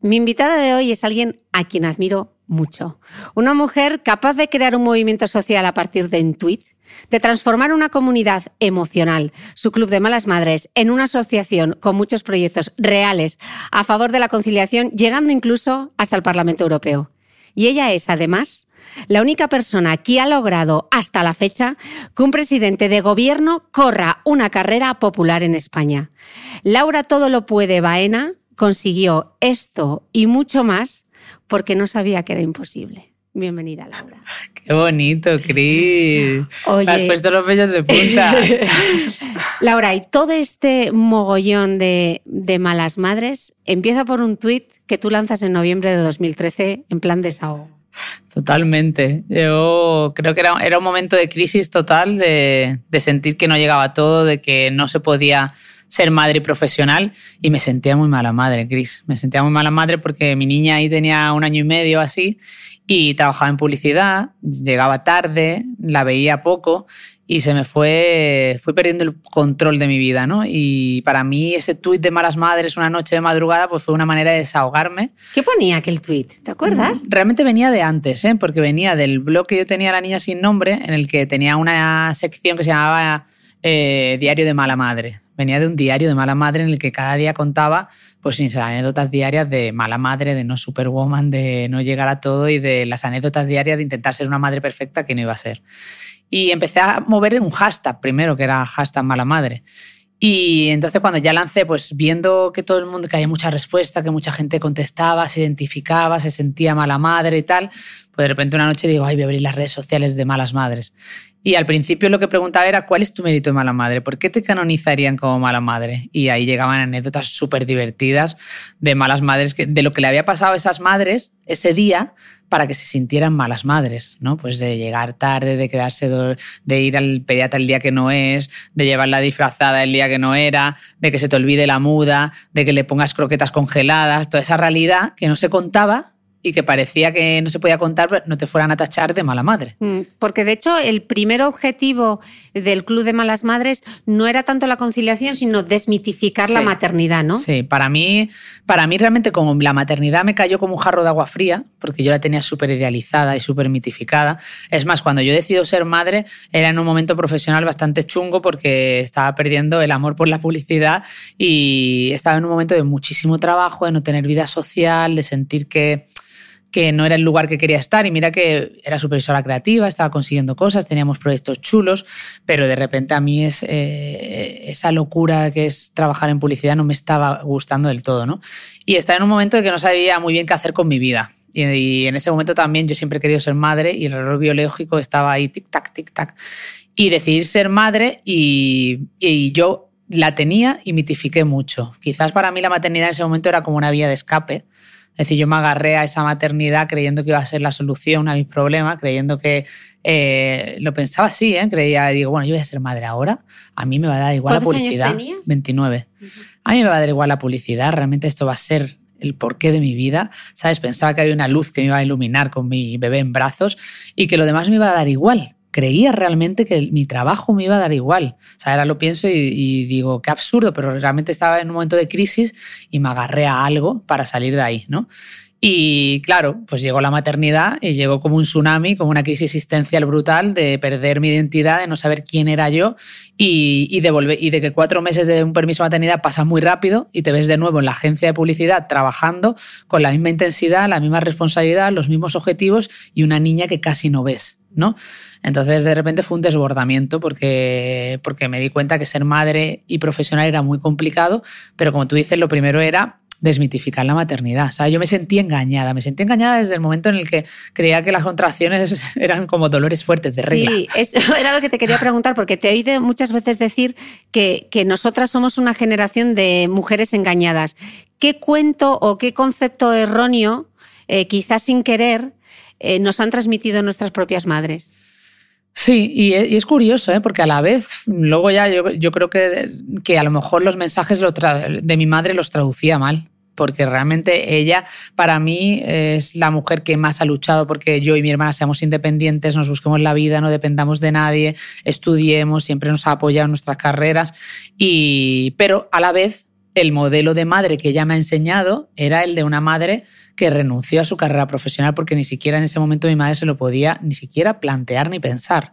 mi invitada de hoy es alguien a quien admiro mucho. Una mujer capaz de crear un movimiento social a partir de un tweet, de transformar una comunidad emocional, su club de malas madres, en una asociación con muchos proyectos reales a favor de la conciliación, llegando incluso hasta el Parlamento Europeo. Y ella es, además, la única persona que ha logrado hasta la fecha que un presidente de gobierno corra una carrera popular en España. Laura Todo lo puede Baena consiguió esto y mucho más porque no sabía que era imposible. Bienvenida, Laura. Qué bonito, Cris. Oye. Has puesto los bellos de punta. Laura, y todo este mogollón de, malas madres empieza por un tuit que tú lanzas en noviembre de 2013 en plan desahogo. Totalmente. Yo creo que era, era un momento de crisis total, de, de sentir que no llegaba todo, de que no se podía ser madre profesional y me sentía muy mala madre, Cris. Me sentía muy mala madre porque mi niña ahí tenía un año y medio así y trabajaba en publicidad, llegaba tarde, la veía poco y se me fue, fui perdiendo el control de mi vida, ¿no? Y para mí ese tuit de malas madres una noche de madrugada pues fue una manera de desahogarme. ¿Qué ponía aquel tuit? ¿Te acuerdas? Mm, realmente venía de antes, ¿eh? Porque venía del blog que yo tenía La Niña Sin Nombre, en el que tenía una sección que se llamaba eh, Diario de Mala Madre venía de un diario de mala madre en el que cada día contaba pues mis anécdotas diarias de mala madre, de no superwoman, de no llegar a todo y de las anécdotas diarias de intentar ser una madre perfecta que no iba a ser. Y empecé a mover un hashtag primero, que era hashtag mala madre. Y entonces cuando ya lancé, pues viendo que todo el mundo, que había mucha respuesta, que mucha gente contestaba, se identificaba, se sentía mala madre y tal, pues de repente una noche digo, ay, voy a abrir las redes sociales de malas madres. Y al principio lo que preguntaba era, ¿cuál es tu mérito de mala madre? ¿Por qué te canonizarían como mala madre? Y ahí llegaban anécdotas súper divertidas de malas madres, de lo que le había pasado a esas madres ese día para que se sintieran malas madres, ¿no? Pues de llegar tarde, de quedarse, de ir al pediatra el día que no es, de llevarla disfrazada el día que no era, de que se te olvide la muda, de que le pongas croquetas congeladas, toda esa realidad que no se contaba y que parecía que no se podía contar, no te fueran a tachar de mala madre. Mm, porque de hecho el primer objetivo del Club de Malas Madres no era tanto la conciliación, sino desmitificar la maternidad, ¿no? Sí, para mí, para mí realmente como la maternidad me cayó como un jarro de agua fría, porque yo la tenía súper idealizada y súper mitificada. Es más, cuando yo decido ser madre era en un momento profesional bastante chungo porque estaba perdiendo el amor por la publicidad y estaba en un momento de muchísimo trabajo, de no tener vida social, de sentir que que no era el lugar que quería estar y mira que era supervisora creativa, estaba consiguiendo cosas, teníamos proyectos chulos, pero de repente a mí es, eh, esa locura que es trabajar en publicidad no me estaba gustando del todo, ¿no? Y estaba en un momento en que no sabía muy bien qué hacer con mi vida. Y, en ese momento también yo siempre he querido ser madre y el reloj biológico estaba ahí tic-tac, tic-tac. Y decidí ser madre y, y yo la tenía y mitifiqué mucho. Quizás para mí la maternidad en ese momento era como una vía de escape es decir, yo me agarré a esa maternidad creyendo que iba a ser la solución a mis problemas, creyendo que eh, lo pensaba así, ¿eh? creía, digo, bueno, yo voy a ser madre ahora, a mí me va a dar igual la publicidad. Años tenías? 29. A mí me va a dar igual la publicidad, realmente esto va a ser el porqué de mi vida, ¿sabes? Pensaba que había una luz que me iba a iluminar con mi bebé en brazos y que lo demás me iba a dar igual creía realmente que mi trabajo me iba a dar igual. O sea, ahora lo pienso y, digo, qué absurdo, pero realmente estaba en un momento de crisis y me agarré a algo para salir de ahí, ¿no? Y claro, pues llegó la maternidad y llegó como un tsunami, como una crisis existencial brutal de perder mi identidad, de no saber quién era yo y, de, volver, y de que cuatro meses de un permiso de maternidad pasan muy rápido y te ves de nuevo en la agencia de publicidad trabajando con la misma intensidad, la misma responsabilidad, los mismos objetivos y una niña que casi no ves. ¿no? Entonces de repente fue un desbordamiento porque, porque me di cuenta que ser madre y profesional era muy complicado, pero como tú dices, lo primero era desmitificar la maternidad. O yo me sentí engañada, me sentí engañada desde el momento en el que creía que las contracciones eran como dolores fuertes de regla. Sí, eso era lo que te quería preguntar, porque te he oído muchas veces decir que, que nosotras somos una generación de mujeres engañadas. ¿Qué cuento o qué concepto erróneo, eh, quizás sin querer, eh, nos han transmitido nuestras propias madres. Sí, y es, curioso, ¿eh? porque a la vez, luego ya yo, creo que, que, a lo mejor los mensajes de mi madre los traducía mal, porque realmente ella para mí es la mujer que más ha luchado porque yo y mi hermana seamos independientes, nos busquemos la vida, no dependamos de nadie, estudiemos, siempre nos ha apoyado en nuestras carreras, y, pero a la vez el modelo de madre que ella me ha enseñado era el de una madre que renunció a su carrera profesional porque ni siquiera en ese momento mi madre se lo podía ni siquiera plantear ni pensar.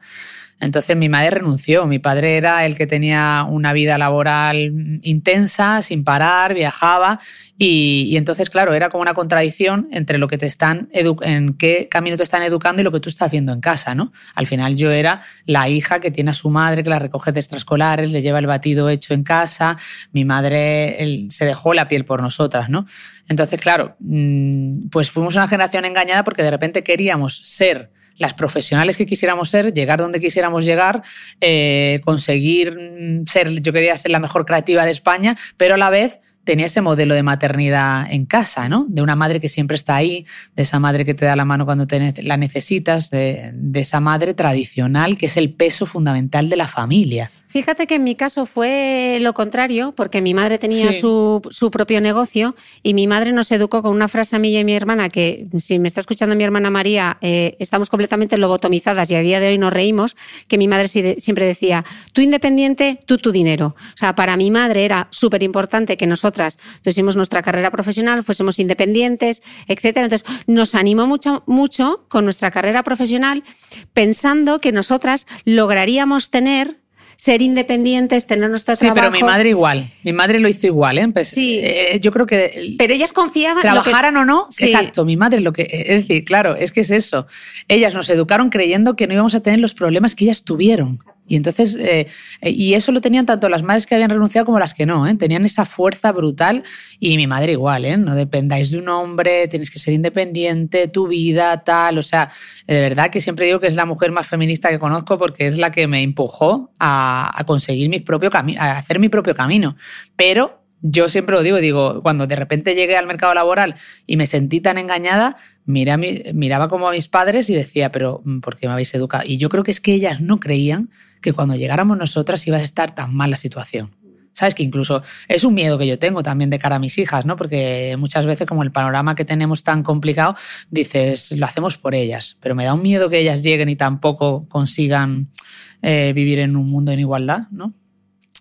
Entonces mi madre renunció, mi padre era el que tenía una vida laboral intensa, sin parar, viajaba y, entonces, claro, era como una contradicción entre lo que te están en qué camino te están educando y lo que tú estás haciendo en casa, ¿no? Al final yo era la hija que tiene a su madre, que la recoge de extraescolares, le lleva el batido hecho en casa, mi madre se dejó la piel por nosotras, ¿no? Entonces, claro, mm, pues fuimos una generación engañada porque de repente queríamos ser las profesionales que quisiéramos ser, llegar donde quisiéramos llegar, eh, conseguir mm, ser, yo quería ser la mejor creativa de España, pero a la vez tenía ese modelo de maternidad en casa, ¿no? De una madre que siempre está ahí, de esa madre que te da la mano cuando te la necesitas, de, de esa madre tradicional que es el peso fundamental de la familia. Fíjate que en mi caso fue lo contrario, porque mi madre tenía su, propio negocio y mi madre nos educó con una frase a mí y a mi hermana que, si me está escuchando mi hermana María, eh, estamos completamente lobotomizadas y a día de hoy nos reímos, que mi madre siempre decía, tú independiente, tú tu dinero. O sea, para mi madre era súper importante que nosotras tuviésemos nuestra carrera profesional, fuésemos independientes, etc. Entonces, nos animó mucho, mucho con nuestra carrera profesional pensando que nosotras lograríamos tener ser independientes, tener nuestro sí, trabajo. Sí, pero mi madre igual. Mi madre lo hizo igual, ¿eh? Pues, sí. Eh, yo creo que. Pero ellas confiaban. Trabajaran o no. Exacto, mi madre lo que. Es decir, claro, es que es eso. Ellas nos educaron creyendo que no íbamos a tener los problemas que ellas tuvieron. Y entonces, eh, y eso lo tenían tanto las madres que habían renunciado como las que no, ¿eh? tenían esa fuerza brutal y mi madre igual, ¿eh? no dependáis de un hombre, tienes que ser independiente, tu vida, tal, o sea, de verdad que siempre digo que es la mujer más feminista que conozco porque es la que me empujó a, conseguir mi propio camino, a hacer mi propio camino, pero yo siempre lo digo, digo, cuando de repente llegué al mercado laboral y me sentí tan engañada, miraba como a mis padres y decía, pero mm, ¿por qué me habéis educado? Y yo creo que es que ellas no creían que cuando llegáramos nosotras iba a estar tan mal situación. ¿Sabes? Que incluso es un miedo que yo tengo también de cara a mis hijas, ¿no? Porque muchas veces, como el panorama que tenemos tan complicado, dices, lo hacemos por ellas, pero me da un miedo que ellas lleguen y tampoco consigan eh, vivir en un mundo en igualdad, ¿no?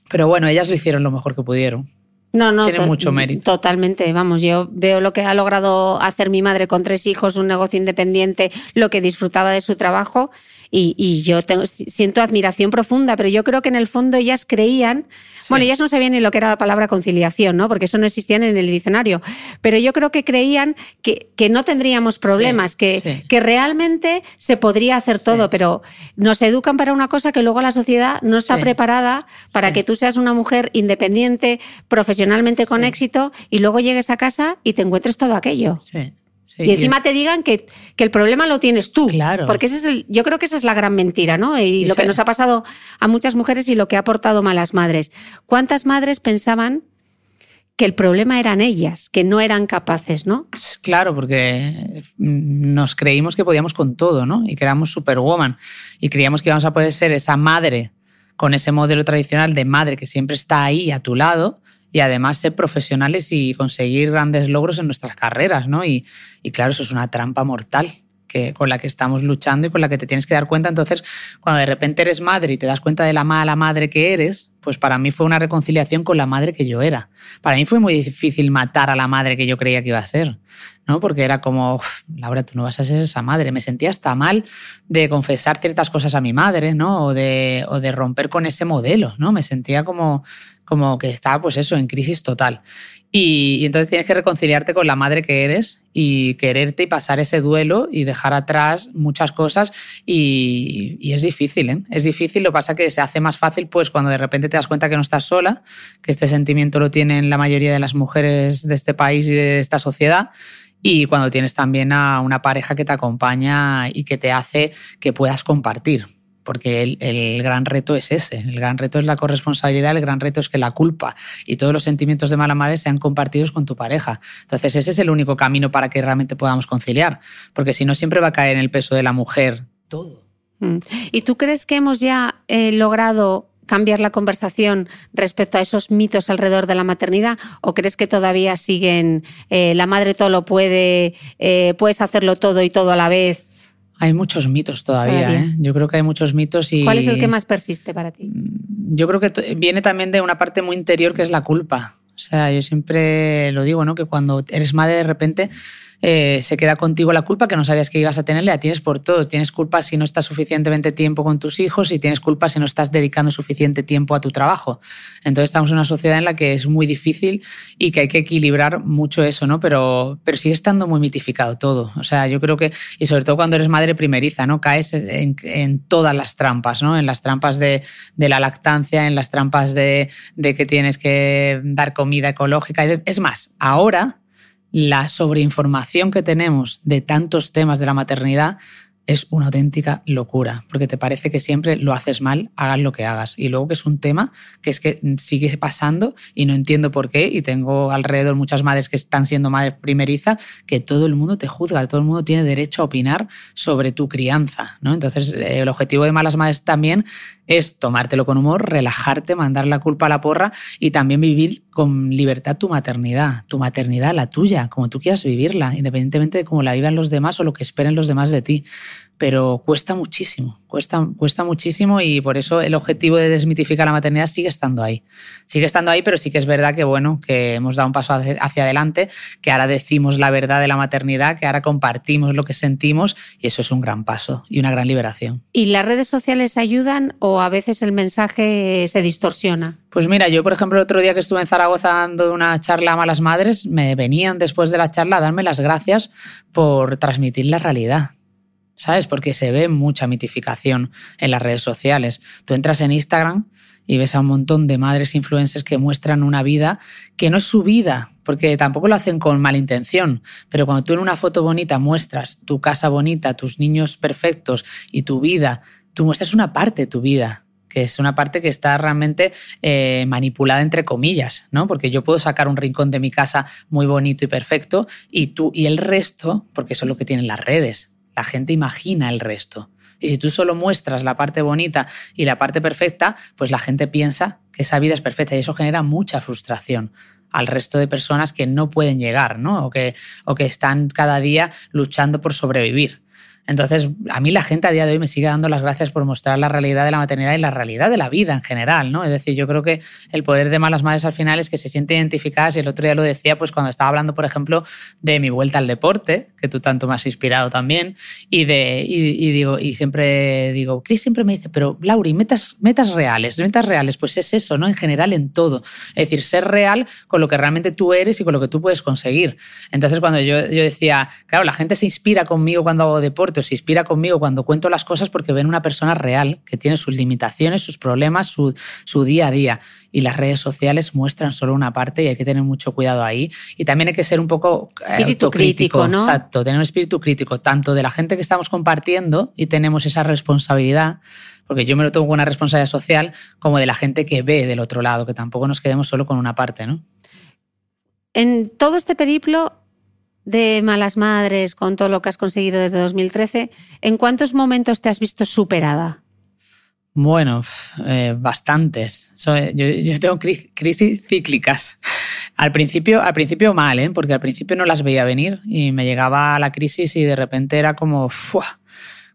Pero bueno, ellas lo hicieron lo mejor que pudieron. No, no, Tiene mucho mérito. Totalmente, vamos, yo veo lo que ha logrado hacer mi madre con tres hijos, un negocio independiente, lo que disfrutaba de su trabajo y, y yo tengo, siento admiración profunda, pero yo creo que en el fondo ellas creían, bueno, ellas no sabían ni lo que era la palabra conciliación, ¿no? Porque eso no existía en el diccionario, pero yo creo que creían que, que no tendríamos problemas, Sí, que, sí. que realmente se podría hacer todo, pero nos educan para una cosa que luego la sociedad no está preparada para que tú seas una mujer independiente, profesionalmente con éxito, y luego llegues a casa y te encuentres todo aquello. Sí. Sí. Y encima te digan que, que el problema lo tienes tú. Claro. Porque ese es el, yo creo que esa es la gran mentira, ¿no? Y lo que nos ha pasado a muchas mujeres y lo que ha aportado malas madres. ¿Cuántas madres pensaban que el problema eran ellas, que no eran capaces, ¿no? Claro, porque mm, nos creímos que podíamos con todo, ¿no? Y que éramos superwoman. Y creíamos que íbamos a poder ser esa madre con ese modelo tradicional de madre que siempre está ahí a tu lado y además ser profesionales y conseguir grandes logros en nuestras carreras, ¿no? Y, y claro, eso es una trampa mortal que, con la que estamos luchando y con la que te tienes que dar cuenta. Entonces, cuando de repente eres madre y te das cuenta de la mala madre que eres, pues para mí fue una reconciliación con la madre que yo era. Para mí fue muy difícil matar a la madre que yo creía que iba a ser, ¿no? Porque era como, "Uf, Laura, tú no vas a ser esa madre. Me sentía hasta mal de confesar ciertas cosas a mi madre, ¿no? O de, o de romper con ese modelo, ¿no? Me sentía como, como que estaba, pues eso, en crisis total. Y, entonces tienes que reconciliarte con la madre que eres y quererte y pasar ese duelo y dejar atrás muchas cosas. Y, es difícil, ¿eh? Es difícil. Lo que pasa que se hace más fácil pues cuando de repente te das cuenta que no estás sola, que este sentimiento lo tienen la mayoría de las mujeres de este país y de esta sociedad. Y cuando tienes también a una pareja que te acompaña y que te hace que puedas compartir. Porque el, gran reto es ese, el gran reto es la corresponsabilidad, el gran reto es que la culpa y todos los sentimientos de mala madre sean compartidos con tu pareja. Entonces ese es el único camino para que realmente podamos conciliar, porque si no siempre va a caer en el peso de la mujer todo. Mm. ¿Y tú crees que hemos ya eh, logrado cambiar la conversación respecto a esos mitos alrededor de la maternidad o crees que todavía siguen eh, la madre todo lo puede, eh, puedes hacerlo todo y todo a la vez? Hay muchos mitos todavía, Todavía. ¿eh? Yo creo que hay muchos mitos y... ¿Cuál es el que más persiste para ti? Yo creo que viene también de una parte muy interior que es la culpa. O sea, yo siempre lo digo, ¿no? Que cuando eres madre de repente eh, se queda contigo la culpa que no sabías que ibas a tener, la tienes por todo. Tienes culpa si no estás suficientemente tiempo con tus hijos y tienes culpa si no estás dedicando suficiente tiempo a tu trabajo. Entonces estamos en una sociedad en la que es muy difícil y que hay que equilibrar mucho eso, ¿no? Pero, pero sigue estando muy mitificado todo. O sea, yo creo que, y sobre todo cuando eres madre primeriza, ¿no? Caes en, en todas las trampas, ¿no? En las trampas de, de la lactancia, en las trampas de, de que tienes que dar comida ecológica. Es más, ahora la sobreinformación que tenemos de tantos temas de la maternidad es una auténtica locura, porque te parece que siempre lo haces mal, hagas lo que hagas. Y luego que es un tema que es que sigue pasando y no entiendo por qué, y tengo alrededor muchas madres que están siendo madres primeriza, que todo el mundo te juzga, todo el mundo tiene derecho a opinar sobre tu crianza. ¿no? Entonces, el objetivo de Malas Madres también es tomártelo con humor, relajarte, mandar la culpa a la porra y también vivir con libertad tu maternidad, tu maternidad, la tuya, como tú quieras vivirla, independientemente de cómo la vivan los demás o lo que esperen los demás de ti. Pero cuesta muchísimo, cuesta, cuesta muchísimo y por eso el objetivo de desmitificar la maternidad sigue estando ahí. Sigue estando ahí, pero sí que es verdad que, bueno, que hemos dado un paso hacia, adelante, que ahora decimos la verdad de la maternidad, que ahora compartimos lo que sentimos y eso es un gran paso y una gran liberación. ¿Y las redes sociales ayudan o a veces el mensaje se distorsiona? Pues mira, yo por ejemplo el otro día que estuve en Zaragoza dando una charla a malas madres, me venían después de la charla a darme las gracias por transmitir la realidad. ¿Sabes? Porque se ve mucha mitificación en las redes sociales. Tú entras en Instagram y ves a un montón de madres influencers que muestran una vida que no es su vida, porque tampoco lo hacen con mala intención, pero cuando tú en una foto bonita muestras tu casa bonita, tus niños perfectos y tu vida, tú muestras una parte de tu vida, que es una parte que está realmente eh, manipulada entre comillas, ¿no? Porque yo puedo sacar un rincón de mi casa muy bonito y perfecto y tú y el resto, porque eso es lo que tienen las redes, la gente imagina el resto Y si tú solo muestras la parte bonita y la parte perfecta, pues la gente piensa que esa vida es perfecta y eso genera mucha frustración al resto de personas que no pueden llegar, ¿no? O que, o que están cada día luchando por sobrevivir. Entonces, a mí la gente a día de hoy me sigue dando las gracias por mostrar la realidad de la maternidad y la realidad de la vida en general, ¿no? Es decir, yo creo que el poder de malas madres al final es que se sienten identificadas y el otro día lo decía pues cuando estaba hablando, por ejemplo, de mi vuelta al deporte, que tú tanto me has inspirado también, y de y, digo y siempre digo, Chris siempre me dice, pero Lauri, metas metas reales, metas reales, pues es eso, ¿no? En general en todo. Es decir, ser real con lo que realmente tú eres y con lo que tú puedes conseguir. Entonces, cuando yo, yo decía, claro, la gente se inspira conmigo cuando hago deporte se inspira conmigo cuando cuento las cosas porque ven una persona real que tiene sus limitaciones, sus problemas, su, su día a día. Y las redes sociales muestran solo una parte y hay que tener mucho cuidado ahí. Y también hay que ser un poco eh, espíritu crítico, ¿no? Exacto, tener un espíritu crítico, tanto de la gente que estamos compartiendo y tenemos esa responsabilidad porque yo me lo tengo con una responsabilidad social, como de la gente que ve del otro lado, que tampoco nos quedemos solo con una parte, ¿no? En todo este periplo de malas madres, con todo lo que has conseguido desde 2013, ¿en cuántos momentos te has visto superada? Bueno, eh, bastantes. yo, tengo crisis cíclicas. Al principio, al principio mal, ¿eh? porque al principio no las veía venir y me llegaba la crisis y de repente era como,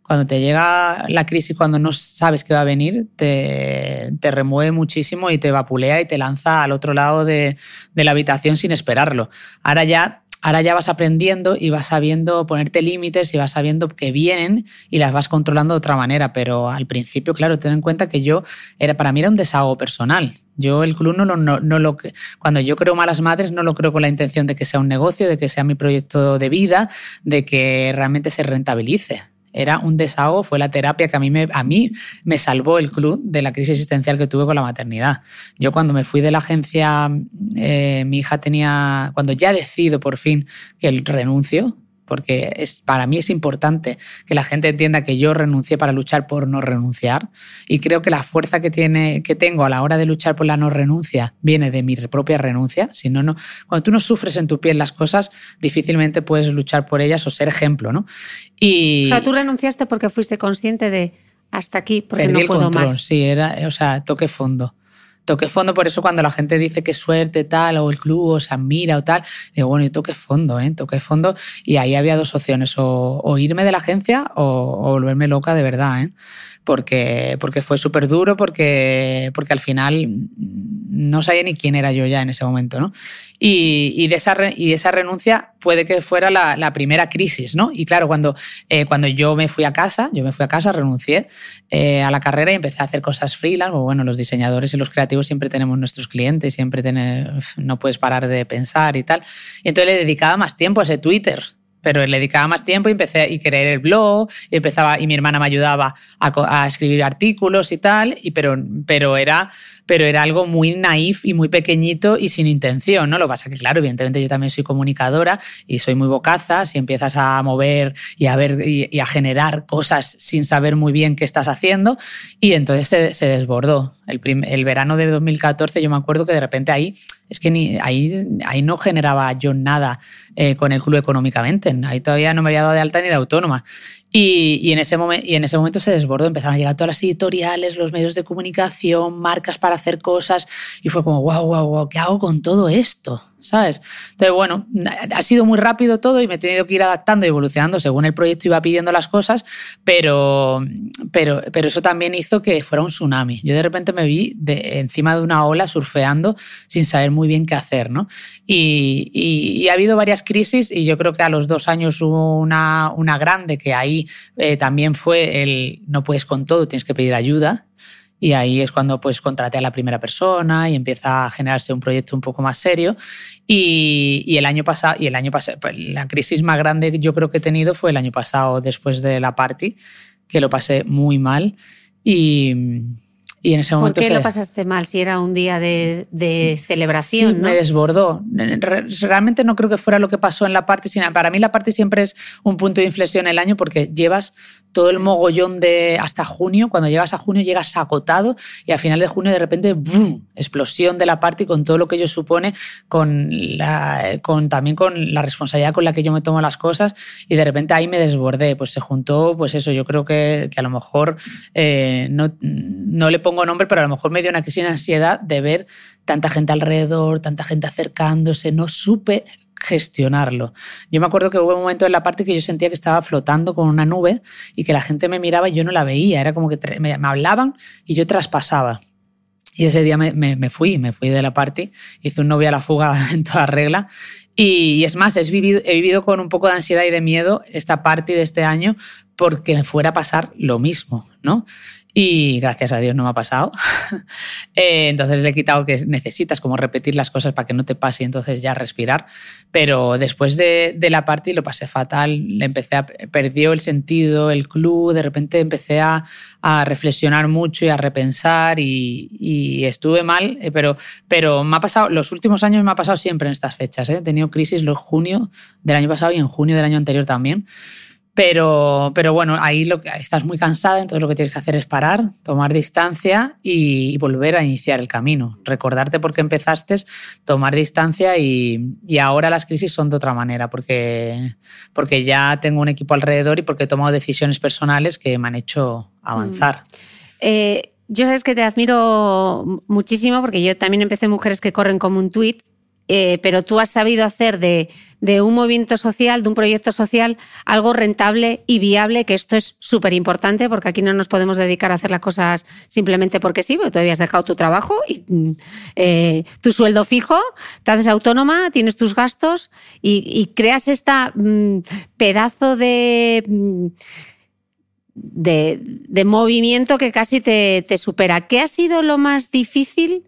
cuando te llega la crisis, cuando no sabes qué va a venir, te, te, remueve muchísimo y te vapulea y te lanza al otro lado de, de la habitación sin esperarlo. Ahora ya ahora ya vas aprendiendo y vas sabiendo ponerte límites y vas sabiendo que vienen y las vas controlando de otra manera. Pero al principio, claro, ten en cuenta que yo, era, para mí era un desahogo personal. Yo el club no, no, no, lo... Cuando yo creo Malas Madres no lo creo con la intención de que sea un negocio, de que sea mi proyecto de vida, de que realmente se rentabilice era un desahogo, fue la terapia que a mí me, a mí me salvó el club de la crisis existencial que tuve con la maternidad. Yo cuando me fui de la agencia, eh, mi hija tenía, cuando ya decido por fin que el renuncio, porque es, para mí es importante que la gente entienda que yo renuncié para luchar por no renunciar y creo que la fuerza que, tiene, que tengo a la hora de luchar por la no renuncia viene de mi propia renuncia. Si no, no, cuando tú no sufres en tu piel las cosas, difícilmente puedes luchar por ellas o ser ejemplo. ¿no? Y, o sea, tú renunciaste porque fuiste consciente de hasta aquí, porque no puedo más. Sí, era, o sea, toque fondo toque fondo, por eso cuando la gente dice que suerte tal, o el club o se admira o tal, digo, bueno, y toque fondo, ¿eh? toque fondo. Y ahí había dos opciones, o, irme de la agencia o, o, volverme loca de verdad. ¿eh? Porque, porque fue súper duro, porque, porque al final no sabía ni quién era yo ya en ese momento, ¿no? Y, y de, esa y esa renuncia puede que fuera la, la primera crisis, ¿no? Y claro, cuando, eh, cuando yo me fui a casa, yo me fui a casa, renuncié eh, a la carrera y empecé a hacer cosas freelance, pues bueno, los diseñadores y los creativos siempre tenemos nuestros clientes, siempre no puedes parar de pensar y tal. Y entonces le dedicaba más tiempo a ese Twitter, pero le dedicaba más tiempo y empecé y querer el blog y empezaba y mi hermana me ayudaba a, escribir artículos y tal y pero pero era pero era algo muy naif y muy pequeñito y sin intención, ¿no? Lo que pasa que, claro, evidentemente yo también soy comunicadora y soy muy bocaza, si empiezas a mover y a ver y, a generar cosas sin saber muy bien qué estás haciendo y entonces se, desbordó. El, el verano de 2014 yo me acuerdo que de repente ahí es que ni, ahí, ahí no generaba yo nada eh, con el club económicamente. Ahí todavía no me había dado de alta ni de autónoma. Y, en ese y en ese momento se desbordó, empezaron a llegar todas las editoriales, los medios de comunicación, marcas para hacer cosas, y fue como, wow, wow, wow, ¿qué hago con todo esto? ¿Sabes? Entonces, bueno, ha sido muy rápido todo y me he tenido que ir adaptando y evolucionando según el proyecto iba pidiendo las cosas, pero, pero, pero eso también hizo que fuera un tsunami. Yo de repente me vi de, encima de una ola surfeando sin saber muy bien qué hacer, ¿no? Y, y, ha habido varias crisis y yo creo que a los dos años hubo una, una grande que ahí eh, también fue el no puedes con todo, tienes que pedir ayuda y ahí es cuando pues contraté a la primera persona y empieza a generarse un proyecto un poco más serio. Y, y el año pasado, y el año pasado, pues, la crisis más grande que yo creo que he tenido fue el año pasado después de la party, que lo pasé muy mal. Y, Y en ese momento... ¿Por qué lo pasaste mal si era un día de, celebración? Sí, me desbordó. Realmente no creo que fuera lo que pasó en la parte, sino para mí la parte siempre es un punto de inflexión en el año porque llevas todo el mogollón de hasta junio, cuando llegas a junio llegas agotado y a final de junio de repente ¡bum! explosión de la parte con todo lo que ello supone, con, la, con también con la responsabilidad con la que yo me tomo las cosas y de repente ahí me desbordé, pues se juntó, pues eso, yo creo que, que a lo mejor eh, no, no le pongo nombre, pero a lo mejor me dio una crisis de ansiedad de ver tanta gente alrededor, tanta gente acercándose, no supe gestionarlo. Yo me acuerdo que hubo un momento en la parte que yo sentía que estaba flotando con una nube y que la gente me miraba y yo no la veía, era como que me, hablaban y yo traspasaba. Y ese día me, fui, me fui de la party, hice un novio a la fuga en toda regla. Y, es más, he vivido con un poco de ansiedad y de miedo esta party de este año porque me fuera a pasar lo mismo, ¿no? Y gracias a Dios no me ha pasado. Eh, entonces le he quitado que necesitas como repetir las cosas para que no te pase y entonces ya respirar. Pero después de, de la party lo pasé fatal. Empecé a, perdió el sentido, el club. De repente empecé a, reflexionar mucho y a repensar y, estuve mal. Eh, pero, pero me ha pasado, los últimos años me ha pasado siempre en estas fechas. ¿eh? He tenido crisis en junio del año pasado y en junio del año anterior también. Pero, pero bueno, ahí lo que, estás muy cansada, entonces lo que tienes que hacer es parar, tomar distancia y, volver a iniciar el camino. Recordarte por qué empezaste, tomar distancia y, y, ahora las crisis son de otra manera, porque, porque ya tengo un equipo alrededor y porque he tomado decisiones personales que me han hecho avanzar. Mm. Eh, yo sabes que te admiro muchísimo porque yo también empecé Mujeres que corren como un tuit eh, pero tú has sabido hacer de, un movimiento social, de un proyecto social, algo rentable y viable, que esto es súper importante porque aquí no nos podemos dedicar a hacer las cosas simplemente porque sí, porque tú habías dejado tu trabajo y mm, eh, tu sueldo fijo, te haces autónoma, tienes tus gastos y, creas esta mm, pedazo de... Mm, de, movimiento que casi te, supera. ¿Qué ha sido lo más difícil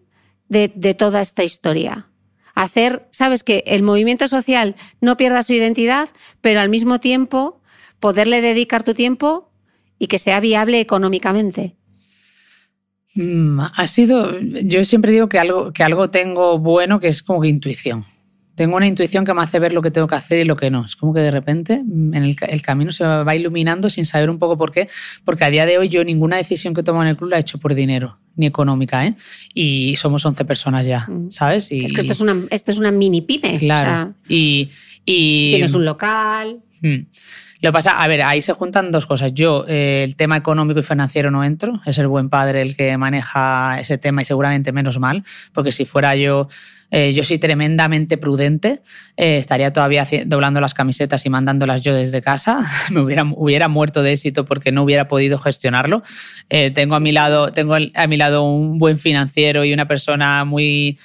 de toda esta historia? Hacer, sabes, que el movimiento social no pierda su identidad, pero al mismo tiempo poderle dedicar tu tiempo y que sea viable económicamente. Mm, ha sido, yo siempre digo que algo, que algo tengo bueno que es como que intuición tengo una intuición que me hace ver lo que tengo que hacer y lo que no. Es como que de repente mm, en el, camino se va iluminando sin saber un poco por qué, porque a día de hoy yo ninguna decisión que tomo en el club la he hecho por dinero, ni económica, ¿eh? Y somos 11 personas ya, mm. ¿sabes? es que esto es, una, esto es una mini pyme. Claro. y, Tienes un local. Mm. Lo pasa, a ver, ahí se juntan dos cosas. Yo, eh, el tema económico y financiero no entro, es el buen padre el que maneja ese tema y seguramente menos mal, porque si fuera yo eh, yo soy tremendamente prudente, eh, estaría todavía doblando las camisetas y mandándolas yo desde casa. Me hubiera, muerto de éxito porque no hubiera podido gestionarlo. Eh, tengo a mi lado, tengo a mi lado un buen financiero y una persona muy,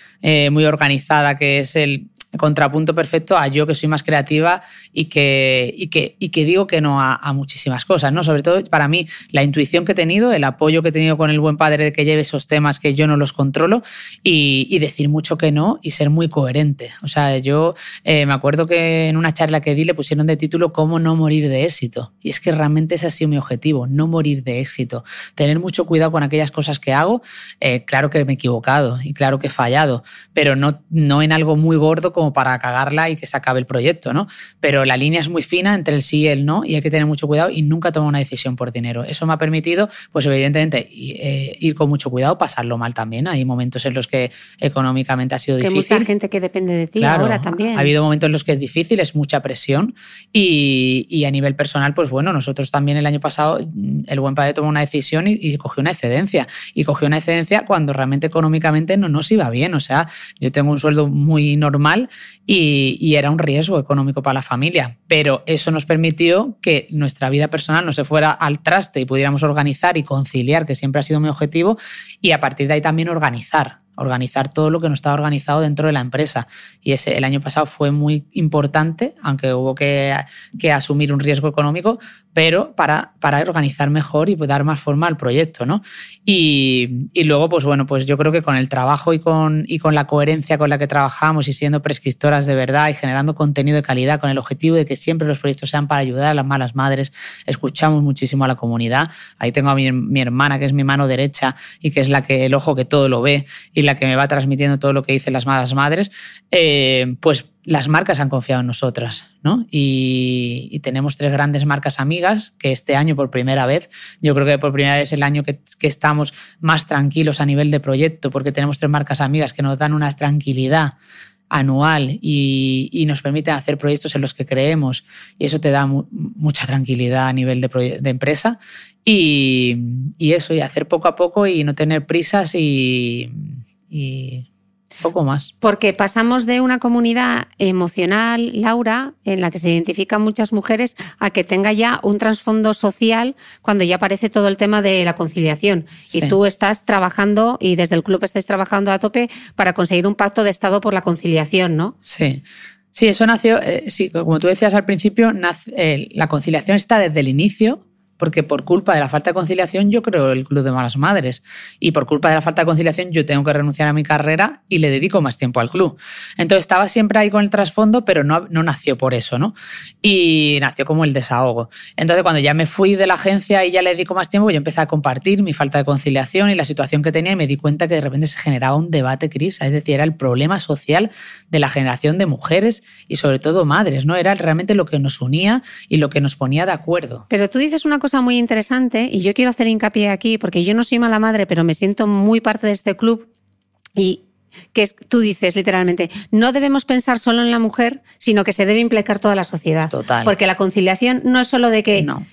muy organizada que es el, contrapunto perfecto a yo que soy más creativa y que, y que, y que digo que no a, muchísimas cosas, ¿no? Sobre todo para mí, la intuición que he tenido, el apoyo que he tenido con el buen padre que lleve esos temas que yo no los controlo y, y decir mucho que no y ser muy coherente. O sea, yo eh, me acuerdo que en una charla que di le pusieron de título Cómo no morir de éxito. Y es que realmente ese ha sido mi objetivo, no morir de éxito. Tener mucho cuidado con aquellas cosas que hago. Eh, claro que me he equivocado y claro que he fallado, pero no, no en algo muy gordo como para cagarla y que se acabe el proyecto, ¿no? Pero la línea es muy fina entre el sí y el no y hay que tener mucho cuidado y nunca tomar una decisión por dinero. Eso me ha permitido, pues evidentemente, eh, ir con mucho cuidado, pasarlo mal también. Hay momentos en los que económicamente ha sido difícil. Que mucha gente que depende de ti ahora también. Ha habido momentos en los que es difícil, es mucha presión y, a nivel personal, pues bueno, nosotros también el año pasado, el buen padre tomó una decisión y, y cogió una excedencia. Y cogió una excedencia cuando realmente económicamente no nos iba bien. O sea, yo tengo un sueldo muy normal y, era un riesgo económico para la familia. Pero eso nos permitió que nuestra vida personal no se fuera al traste y pudiéramos organizar y conciliar, que siempre ha sido mi objetivo, y a partir de ahí también organizar. Organizar todo lo que no estaba organizado dentro de la empresa. Y ese, el año pasado fue muy importante, aunque hubo que, que asumir un riesgo económico, pero para, para organizar mejor y dar más forma al proyecto, ¿no? Y, y, luego, pues bueno, pues yo creo que con el trabajo y con, y con la coherencia con la que trabajamos y siendo prescriptoras de verdad y generando contenido de calidad con el objetivo de que siempre los proyectos sean para ayudar a las malas madres, escuchamos muchísimo a la comunidad. Ahí tengo a mi, mi hermana, que es mi mano derecha y que es la que el ojo que todo lo ve y la que me va transmitiendo todo lo que dicen las malas madres, eh, pues las marcas han confiado en nosotras, ¿no? Y, tenemos tres grandes marcas amigas que este año por primera vez, yo creo que por primera vez es el año que, estamos más tranquilos a nivel de proyecto, porque tenemos tres marcas amigas que nos dan una tranquilidad anual y, nos permiten hacer proyectos en los que creemos y eso te da mucha tranquilidad a nivel de, empresa y, eso, y hacer poco a poco y no tener prisas y poco más. Porque pasamos de una comunidad emocional, Laura, en la que se identifican muchas mujeres, a que tenga ya un trasfondo social cuando ya aparece todo el tema de la conciliación. Y tú estás trabajando, y desde el club estáis trabajando a tope para conseguir un pacto de Estado por la conciliación, ¿no? Sí. Sí, eso nació, eh, sí, como tú decías al principio, eh, la conciliación está desde el inicio porque por culpa de la falta de conciliación yo creo el Club de Malas Madres y por culpa de la falta de conciliación yo tengo que renunciar a mi carrera y le dedico más tiempo al club. Entonces estaba siempre ahí con el trasfondo, pero no, no nació por eso, ¿no? Y nació como el desahogo. Entonces cuando ya me fui de la agencia y ya le dedico más tiempo, yo empecé a compartir mi falta de conciliación y la situación que tenía y me di cuenta que de repente se generaba un debate, Cris, es decir, era el problema social de la generación de mujeres y sobre todo madres, ¿no? Era realmente lo que nos unía y lo que nos ponía de acuerdo. Pero tú dices una cosa muy interesante y yo quiero hacer hincapié aquí porque yo no soy mala madre, pero me siento muy parte de este club y que es, tú dices literalmente, no debemos pensar solo en la mujer, sino que se debe implicar toda la sociedad. Total. Porque la conciliación no es solo de que no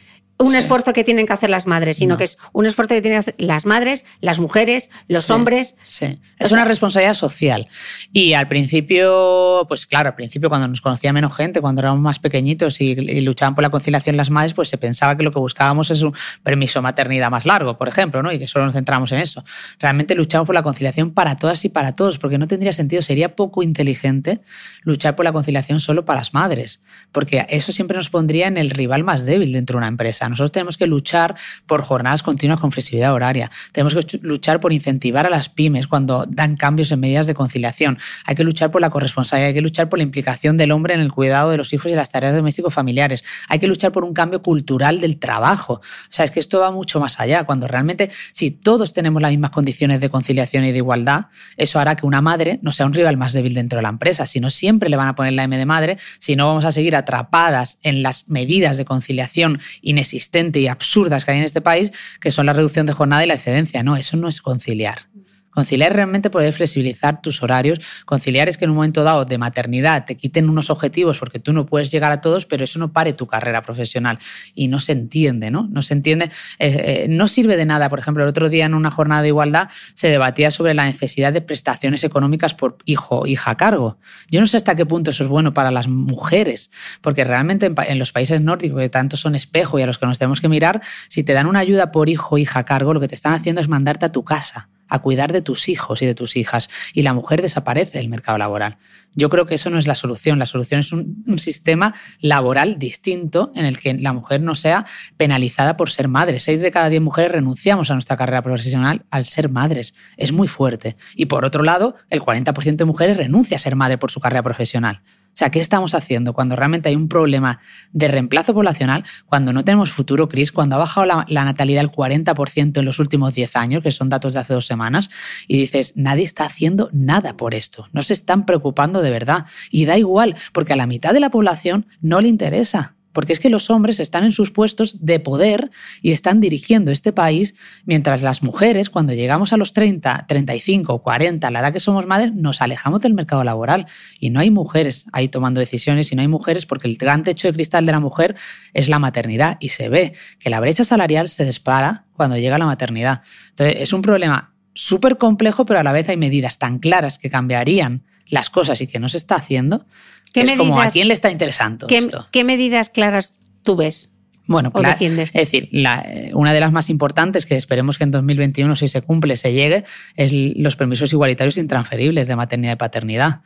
un esfuerzo que tienen que hacer las madres, sino que es un esfuerzo que tienen que hacer las madres, las mujeres, los hombres. Sí, es una responsabilidad social. Y al principio, pues claro, al principio cuando nos conocía menos gente, cuando éramos más pequeñitos y, luchaban por la conciliación las madres, pues se pensaba que lo que buscábamos es un permiso maternidad más largo, por ejemplo, ¿no? y que solo nos centramos en eso. Realmente luchamos por la conciliación para todas y para todos, porque no tendría sentido, sería poco inteligente luchar por la conciliación solo para las madres, porque eso siempre nos pondría en el rival más débil dentro de una empresa nosotros tenemos que luchar por jornadas continuas con flexibilidad horaria. Tenemos que luchar por incentivar a las pymes cuando dan cambios en medidas de conciliación. Hay que luchar por la corresponsabilidad, hay que luchar por la implicación del hombre en el cuidado de los hijos y las tareas domésticos familiares. Hay que luchar por un cambio cultural del trabajo. O sea, es que esto va mucho más allá. Cuando realmente, si todos tenemos las mismas condiciones de conciliación y de igualdad, eso hará que una madre no sea un rival más débil dentro de la empresa, sino siempre le van a poner la M de madre, si no vamos a seguir atrapadas en las medidas de conciliación inexistentes y absurdas que hay en este país, que son la reducción de jornada y la excedencia. No, eso no es conciliar. Conciliar realmente poder flexibilizar tus horarios. Conciliar es que en un momento dado de maternidad te quiten unos objetivos porque tú no puedes llegar a todos, pero eso no pare tu carrera profesional. Y no se entiende, ¿no? No se entiende. Eh, eh, no sirve de nada. Por ejemplo, el otro día en una jornada de igualdad se debatía sobre la necesidad de prestaciones económicas por hijo o hija a cargo. Yo no sé hasta qué punto eso es bueno para las mujeres, porque realmente en, los países nórdicos, que tanto son espejo y a los que nos tenemos que mirar, si te dan una ayuda por hijo o hija a cargo, lo que te están haciendo es mandarte a tu casa a cuidar de tus hijos y de tus hijas y la mujer desaparece del mercado laboral. Yo creo que eso no es la solución. La solución es un, sistema laboral distinto en el que la mujer no sea penalizada por ser madre. Seis de cada diez mujeres renunciamos a nuestra carrera profesional al ser madres. Es muy fuerte. Y por otro lado, el 40% de mujeres renuncia a ser madre por su carrera profesional. O sea, ¿qué estamos haciendo cuando realmente hay un problema de reemplazo poblacional, cuando no tenemos futuro, Cris, cuando ha bajado la, natalidad el 40% en los últimos 10 años, que son datos de hace dos semanas, y dices, nadie está haciendo nada por esto, no se están preocupando de verdad. Y da igual, porque a la mitad de la población no le interesa porque es que los hombres están en sus puestos de poder y están dirigiendo este país, mientras las mujeres, cuando llegamos a los 30, 35, 40, la edad que somos madres, nos alejamos del mercado laboral. Y no hay mujeres ahí tomando decisiones y no hay mujeres porque el gran techo de cristal de la mujer es la maternidad y se ve que la brecha salarial se dispara cuando llega la maternidad. Entonces, es un problema súper complejo, pero a la vez hay medidas tan claras que cambiarían las cosas y que no se está haciendo, ¿Qué es medidas, como a quién le está interesando ¿qué, esto. ¿Qué medidas claras tú ves? Bueno, ¿O claro, es decir, la- una de las más importantes que esperemos que en 2021, si se cumple, se llegue, es los permisos igualitarios intransferibles de maternidad y paternidad.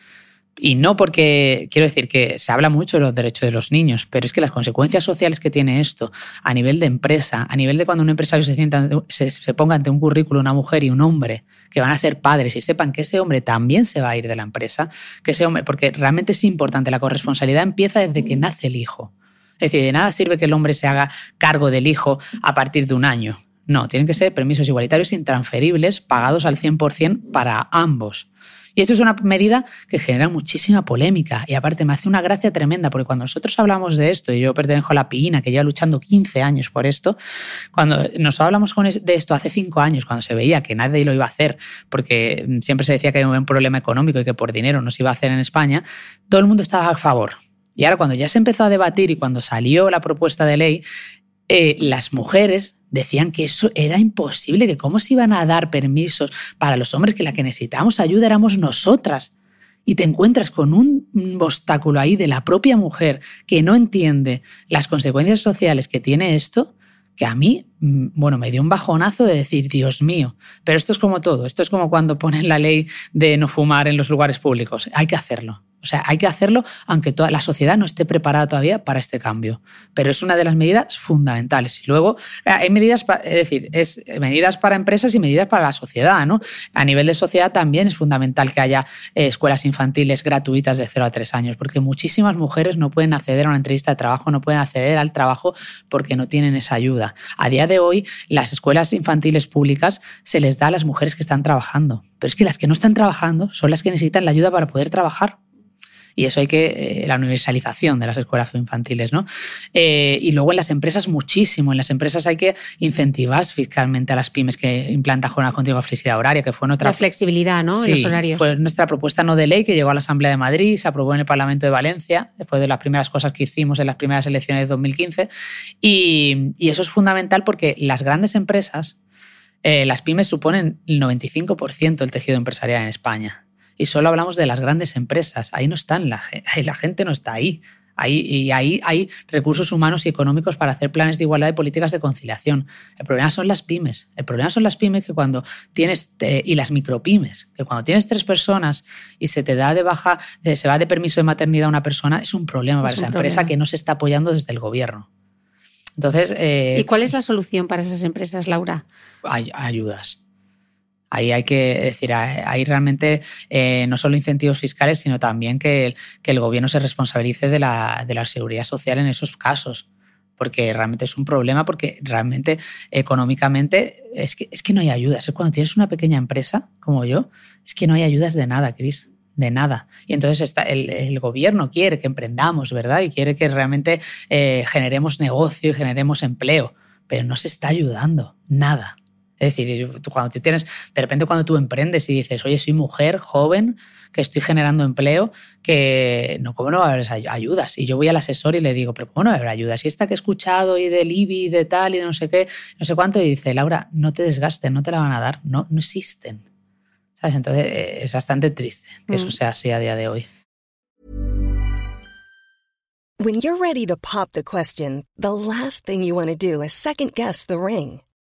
Y no porque, quiero decir que se habla mucho de los derechos de los niños, pero es que las consecuencias sociales que tiene esto a nivel de empresa, a nivel de cuando un empresario se, sienta se ponga ante un currículo una mujer y un hombre que van a ser padres y sepan que ese hombre también se va a ir de la empresa, que ese hombre, porque realmente es importante, la corresponsabilidad empieza desde que nace el hijo. Es decir, de nada sirve que el hombre se haga cargo del hijo a partir de un año. No, tienen que ser permisos igualitarios intransferibles pagados al 100% para ambos. Y esto es una medida que genera muchísima polémica y aparte me hace una gracia tremenda porque cuando nosotros hablamos de esto, y yo pertenezco a la PIINA que lleva luchando 15 años por esto, cuando nos hablamos con de esto hace 5 años, cuando se veía que nadie lo iba a hacer porque siempre se decía que había un problema económico y que por dinero no se iba a hacer en España, todo el mundo estaba a favor. Y ahora cuando ya se empezó a debatir y cuando salió la propuesta de ley, eh, las mujeres decían que eso era imposible, que cómo se iban a dar permisos para los hombres, que la que necesitábamos ayuda éramos nosotras. Y te encuentras con un obstáculo ahí de la propia mujer que no entiende las consecuencias sociales que tiene esto, que a mí, mm, bueno, me dio un bajonazo de decir, Dios mío, pero esto es como todo, esto es como cuando ponen la ley de no fumar en los lugares públicos, hay que hacerlo. O sea, hay que hacerlo aunque toda la sociedad no esté preparada todavía para este cambio. Pero es una de las medidas fundamentales. Y luego eh, hay medidas, pa- es decir, es medidas para empresas y medidas para la sociedad. ¿no? A nivel de sociedad también es fundamental que haya eh, escuelas infantiles gratuitas de 0 a 3 años, porque muchísimas mujeres no pueden acceder a una entrevista de trabajo, no pueden acceder al trabajo porque no tienen esa ayuda. A día de hoy, las escuelas infantiles públicas se les da a las mujeres que están trabajando. Pero es que las que no están trabajando son las que necesitan la ayuda para poder trabajar. Y eso hay que, eh, la universalización de las escuelas infantiles, ¿no? Eh, y luego en las empresas muchísimo. En las empresas hay que incentivar fiscalmente a las pymes que implantan jornada continua flexibilidad horaria, que fue nuestra La flexibilidad, ¿no? en Sí, los horarios. Fue nuestra propuesta no de ley que llegó a la Asamblea de Madrid, se aprobó en el Parlamento de Valencia, fue de las primeras cosas que hicimos en las primeras elecciones de 2015. Y, y eso es fundamental porque las grandes empresas, eh, las pymes suponen el 95% del tejido empresarial en España. Y solo hablamos de las grandes empresas. Ahí no están, la, gente no está ahí. Ahí, y ahí hay recursos humanos y económicos para hacer planes de igualdad y políticas de conciliación. El problema son las pymes. El problema son las pymes que cuando tienes, eh, y las micropymes, que cuando tienes tres personas y se te da de baja, de- se va de permiso de maternidad a una persona, es un problema para Es esa empresa que no se está apoyando desde el gobierno. Entonces, eh, ¿Y cuál es la solución para esas empresas, Laura? hay ayudas. Ahí hay que decir, hay hay realmente eh, no solo incentivos fiscales, sino también que el, que el gobierno se responsabilice de la, de la seguridad social en esos casos. Porque realmente es un problema, porque realmente económicamente es que, es que no hay ayudas. Cuando tienes una pequeña empresa como yo, es que no hay ayudas de nada, Cris. De nada. Y entonces el gobierno quiere que emprendamos, ¿verdad? Y quiere que realmente eh, generemos negocio y generemos empleo, pero no se está ayudando, nada. Es decir, cuando tú tienes, de repente cuando tú emprendes y dices, oye, soy mujer joven, que estoy generando empleo, que no, ¿cómo no va a haber ay- ayudas? Y yo voy al asesor y le digo, pero ¿cómo no va a haber ayudas? Y esta que he escuchado y del IBI y de tal y de no sé qué, no sé cuánto, y dice, Laura, no te desgastes, no te la van a dar, no, no existen. ¿Sabes? Entonces eh, es bastante triste que eso Mm. sea así a día de hoy. When you're ready to pop the question, the last thing you want to do is second guess the ring.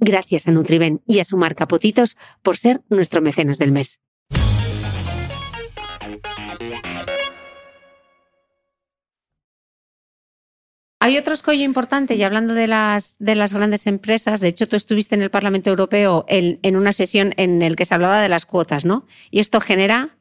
Gracias a Nutriben y a su marca Potitos por ser nuestro mecenas del mes. Hay otro escollo importante, y hablando de las, de las grandes empresas, de hecho tú estuviste en el Parlamento Europeo en, en una sesión en la que se hablaba de las cuotas, ¿no? Y esto genera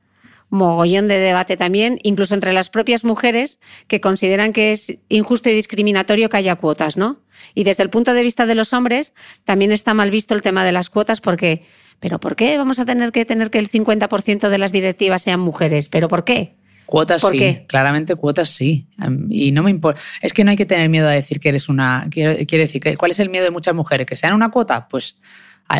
mogollón de debate también, incluso entre las propias mujeres que consideran que es injusto y discriminatorio que haya cuotas, ¿no? Y desde el punto de vista de los hombres, también está mal visto el tema de las cuotas porque, ¿pero por qué vamos a tener que tener que el 50% de las directivas sean mujeres? ¿Pero por qué? Cuotas ¿Por sí, qué? claramente cuotas sí. Y no me importa. Es que no hay que tener miedo a decir que eres una. Quiero, quiere decir, ¿cuál es el miedo de muchas mujeres? ¿Que sean una cuota? Pues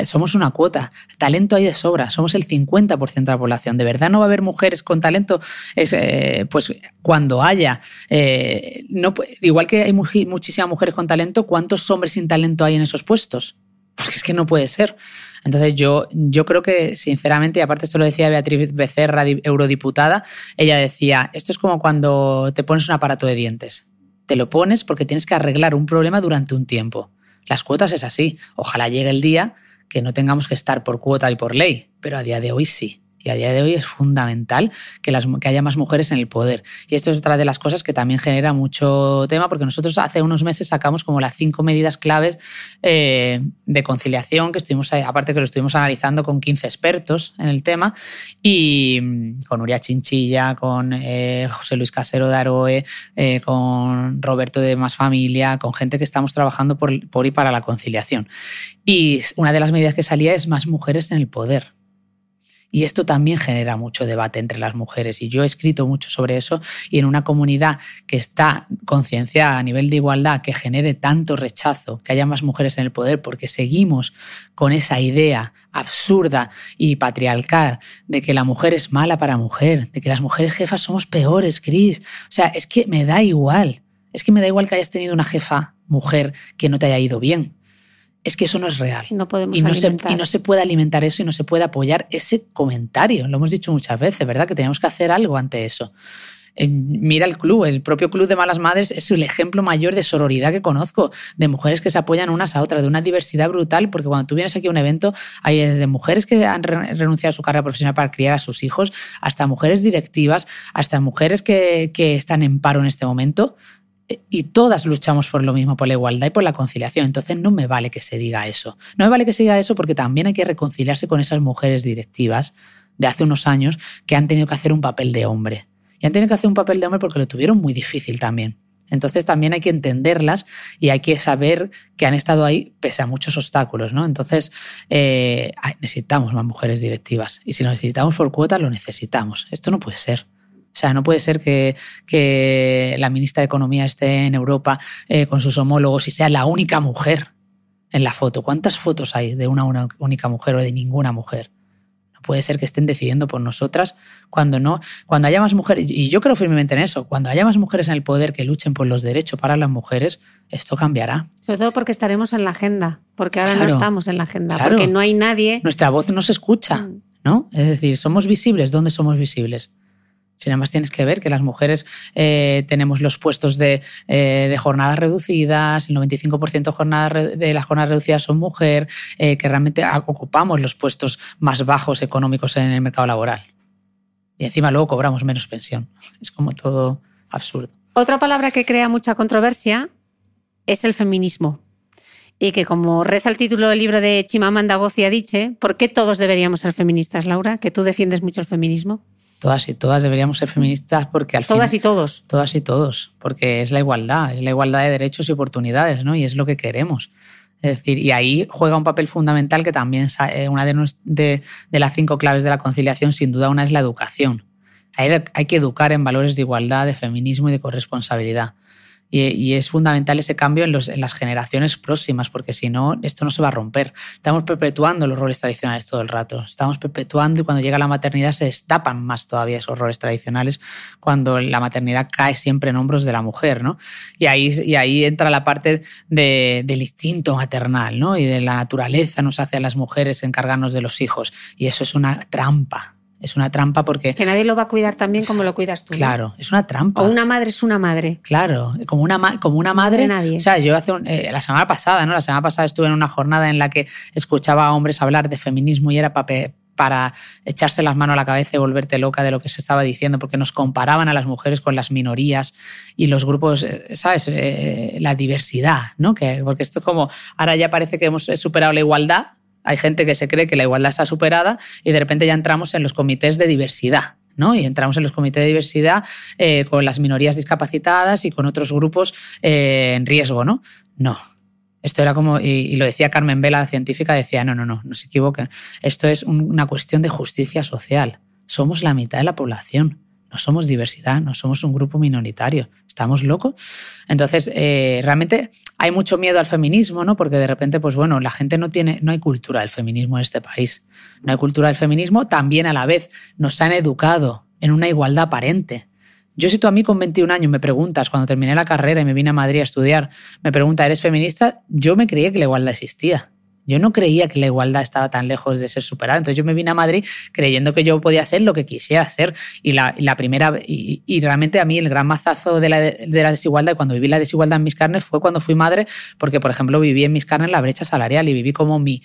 somos una cuota. Talento hay de sobra. Somos el 50% de la población. ¿De verdad no va a haber mujeres con talento? Es, eh, pues cuando haya. eh, no, igual que hay muchísimas mujeres con talento, ¿cuántos hombres sin talento hay en esos puestos? Porque es que no puede ser. Entonces yo, yo creo que, sinceramente, y aparte esto lo decía Beatriz Becerra, di- eurodiputada, ella decía, esto es como cuando te pones un aparato de dientes. Te lo pones porque tienes que arreglar un problema durante un tiempo. Las cuotas es así. Ojalá llegue el día que no tengamos que estar por cuota y por ley, pero a día de hoy sí. Y a día de hoy es fundamental que, haya más mujeres en el poder. Y esto es otra de las cosas que también genera mucho tema, porque nosotros hace unos meses sacamos como las cinco medidas claves eh, de conciliación, que estuvimos, aparte que lo estuvimos analizando con 15 expertos en el tema, y mm, con Uria Chinchilla, con eh, José Luis Casero de Aroe, eh, con Roberto de Más Familia, con gente que estamos trabajando por, por y para la conciliación. Y una de las medidas que salía es más mujeres en el poder. Y esto también genera mucho debate entre las mujeres. Y yo he escrito mucho sobre eso. Y en una comunidad que está concienciada a nivel de igualdad, que genere tanto rechazo, que haya más mujeres en el poder, porque seguimos con esa idea absurda y patriarcal de que la mujer es mala para mujer, de que las mujeres jefas somos peores, Cris. O sea, es que me da igual. Es que me da igual que hayas tenido una jefa mujer que no te haya ido bien. Es que eso no es real No podemos y no, se, y no se puede alimentar eso y no se puede apoyar ese comentario. Lo hemos dicho muchas veces, ¿verdad? Que tenemos que hacer algo ante eso. Eh, Mira el club, el propio club de malas madres es el ejemplo mayor de sororidad que conozco, de mujeres que se apoyan unas a otras, de una diversidad brutal, porque cuando tú vienes aquí a un evento hay desde mujeres que han re- renunciado a su carrera profesional para criar a sus hijos, hasta mujeres directivas, hasta mujeres que, que están en paro en este momento, eh, y todas luchamos por lo mismo, por la igualdad y por la conciliación. Entonces no me vale que se diga eso. No me vale que se diga eso porque también hay que reconciliarse con esas mujeres directivas de hace unos años que han tenido que hacer un papel de hombre. Y han tenido que hacer un papel de hombre porque lo tuvieron muy difícil también. Entonces también hay que entenderlas y hay que saber que han estado ahí pese a muchos obstáculos, ¿no? Entonces eh, necesitamos más mujeres directivas y si lo necesitamos por cuota lo necesitamos. Esto no puede ser. O sea, no puede ser que, que la ministra de Economía esté en Europa eh, con sus homólogos y sea la única mujer en la foto. ¿Cuántas fotos hay de una, una única mujer o de ninguna mujer? No puede ser que estén decidiendo por nosotras cuando no, cuando haya más mujeres, y yo creo firmemente en eso, cuando haya más mujeres en el poder que luchen por los derechos para las mujeres, esto cambiará. Sobre todo porque estaremos en la agenda, porque ahora Claro. no estamos en la agenda, Claro. porque no hay nadie. Nuestra voz no se escucha, Mm. ¿no? Es decir, somos visibles. ¿Dónde somos visibles? Si nada más tienes que ver que las mujeres eh, tenemos los puestos de, eh, jornadas reducidas, el 95% jornada de las jornadas reducidas son mujer, eh, que realmente ocupamos los puestos más bajos económicos en el mercado laboral. Y encima luego cobramos menos pensión. Es como todo absurdo. Otra palabra que crea mucha controversia es el feminismo. Y que como reza el título del libro de Chimamanda Ngozi Adichie, ¿por qué todos deberíamos ser feministas, Laura? Que tú defiendes mucho el feminismo. Todas y todas deberíamos ser feministas porque al Todas fin, y todos. Todas y todos, porque es la igualdad, es la igualdad de derechos y oportunidades, ¿no? Y es lo que queremos. Es decir, y ahí juega un papel fundamental que también eh, una de, de, de, las cinco claves de la conciliación, sin duda, una es la educación. Hay, hay que educar en valores de igualdad, de feminismo y de corresponsabilidad. Y, es fundamental ese cambio en, las generaciones próximas, porque si no, esto no se va a romper. Estamos perpetuando los roles tradicionales todo el rato. Estamos perpetuando y cuando llega la maternidad se destapan más todavía esos roles tradicionales, cuando la maternidad cae siempre en hombros de la mujer. ¿no? Y, ahí, entra la parte de, del instinto maternal ¿no? y de la naturaleza nos hace a las mujeres encargarnos de los hijos. Y eso es una trampa es una trampa porque... Que nadie lo va a cuidar tan bien como lo cuidas tú. Claro, ¿no? es una trampa. O una madre es una madre. Claro, como una, como una madre... No nadie. O sea, yo hace un, eh, la semana pasada, ¿no? La semana pasada estuve en una jornada en la que escuchaba a hombres hablar de feminismo y era para para echarse las manos a la cabeza y volverte loca de lo que se estaba diciendo, porque nos comparaban a las mujeres con las minorías y los grupos, ¿sabes? Eh, la diversidad, ¿no? Que, porque esto es como, ahora ya parece que hemos superado la igualdad, hay gente que se cree que la igualdad está superada y de repente ya entramos en los comités de diversidad. ¿no? Y entramos en los comités de diversidad eh, con las minorías discapacitadas y con otros grupos eh, en riesgo. No, no. Esto era como, y, lo decía Carmen Vela, la científica, decía, no, no, no, no se equivoquen. Esto es un, una cuestión de justicia social. Somos la mitad de la población. No somos diversidad, no somos un grupo minoritario. ¿Estamos locos? Entonces, eh, realmente hay mucho miedo al feminismo, ¿no? Porque de repente, pues bueno, la gente no tiene, no hay cultura del feminismo en este país. No hay cultura del feminismo. También a la vez nos han educado en una igualdad aparente. Yo si tú a mí con 21 años me preguntas, cuando terminé la carrera y me vine a Madrid a estudiar, me pregunta, ¿eres feminista? Yo me creía que la igualdad existía. Yo no creía que la igualdad estaba tan lejos de ser superada. Entonces yo me vine a Madrid creyendo que yo podía hacer lo que quisiera hacer. Y la, la primera, y, y, realmente a mí el gran mazazo de la, de la desigualdad, cuando viví la desigualdad en mis carnes, fue cuando fui madre, porque por ejemplo viví en mis carnes la brecha salarial y viví como mi,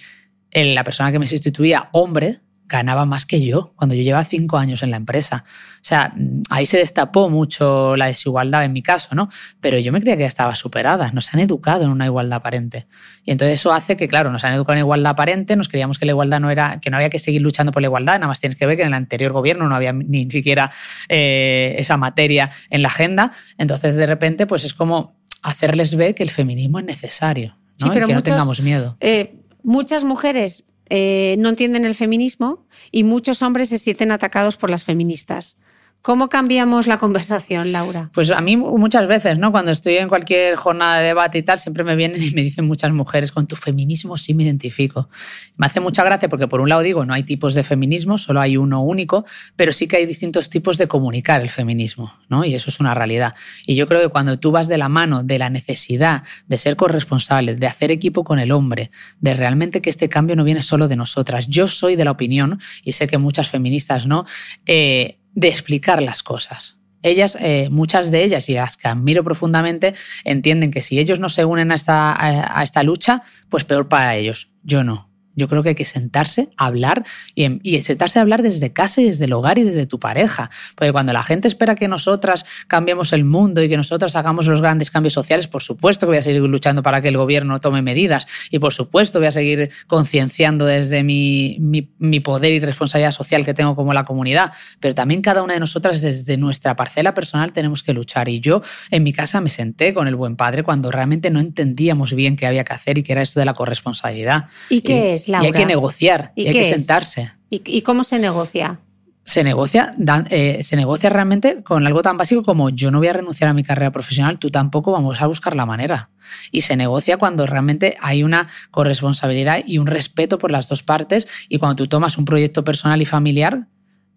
la persona que me sustituía, hombre, ganaba más que yo cuando yo llevaba cinco años en la empresa. O sea, ahí se destapó mucho la desigualdad en mi caso, ¿no? Pero yo me creía que ya estaba superada. Nos han educado en una igualdad aparente. Y entonces eso hace que, claro, nos han educado en igualdad aparente, nos creíamos que la igualdad no era, que no había que seguir luchando por la igualdad. Nada más tienes que ver que en el anterior gobierno no había ni siquiera eh, esa materia en la agenda. Entonces, de repente, pues es como hacerles ver que el feminismo es necesario, ¿no? Sí, pero y que muchos, no tengamos miedo. Eh, muchas mujeres eh, no entienden el feminismo y muchos hombres se sienten atacados por las feministas. ¿Cómo cambiamos la conversación, Laura? Pues a mí muchas veces, ¿no? Cuando estoy en cualquier jornada de debate y tal, siempre me vienen y me dicen muchas mujeres, con tu feminismo sí me identifico. Me hace mucha gracia porque por un lado digo, no hay tipos de feminismo, solo hay uno único, pero sí que hay distintos tipos de comunicar el feminismo, ¿no? Y eso es una realidad. Y yo creo que cuando tú vas de la mano de la necesidad de ser corresponsable, de hacer equipo con el hombre, de realmente que este cambio no viene solo de nosotras. Yo soy de la opinión, y sé que muchas feministas no, eh, de explicar las cosas. Ellas, eh, muchas de ellas, y las que admiro profundamente, entienden que si ellos no se unen a esta, a, a esta lucha, pues peor para ellos. Yo no. Yo creo que hay que sentarse, hablar y, y, sentarse a hablar desde casa y desde el hogar y desde tu pareja. Porque cuando la gente espera que nosotras cambiemos el mundo y que nosotras hagamos los grandes cambios sociales, por supuesto que voy a seguir luchando para que el gobierno tome medidas y por supuesto voy a seguir concienciando desde mi, mi, mi poder y responsabilidad social que tengo como la comunidad. Pero también cada una de nosotras desde nuestra parcela personal tenemos que luchar. Y yo en mi casa me senté con el buen padre cuando realmente no entendíamos bien qué había que hacer y qué era esto de la corresponsabilidad. ¿Y qué y, es? Laura. Y hay que negociar, ¿Y, y hay que es? sentarse. ¿Y, ¿Y, cómo se negocia? Se negocia, dan, eh, se negocia realmente con algo tan básico como yo no voy a renunciar a mi carrera profesional, tú tampoco, vamos a buscar la manera. Y se negocia cuando realmente hay una corresponsabilidad y un respeto por las dos partes y cuando tú tomas un proyecto personal y familiar,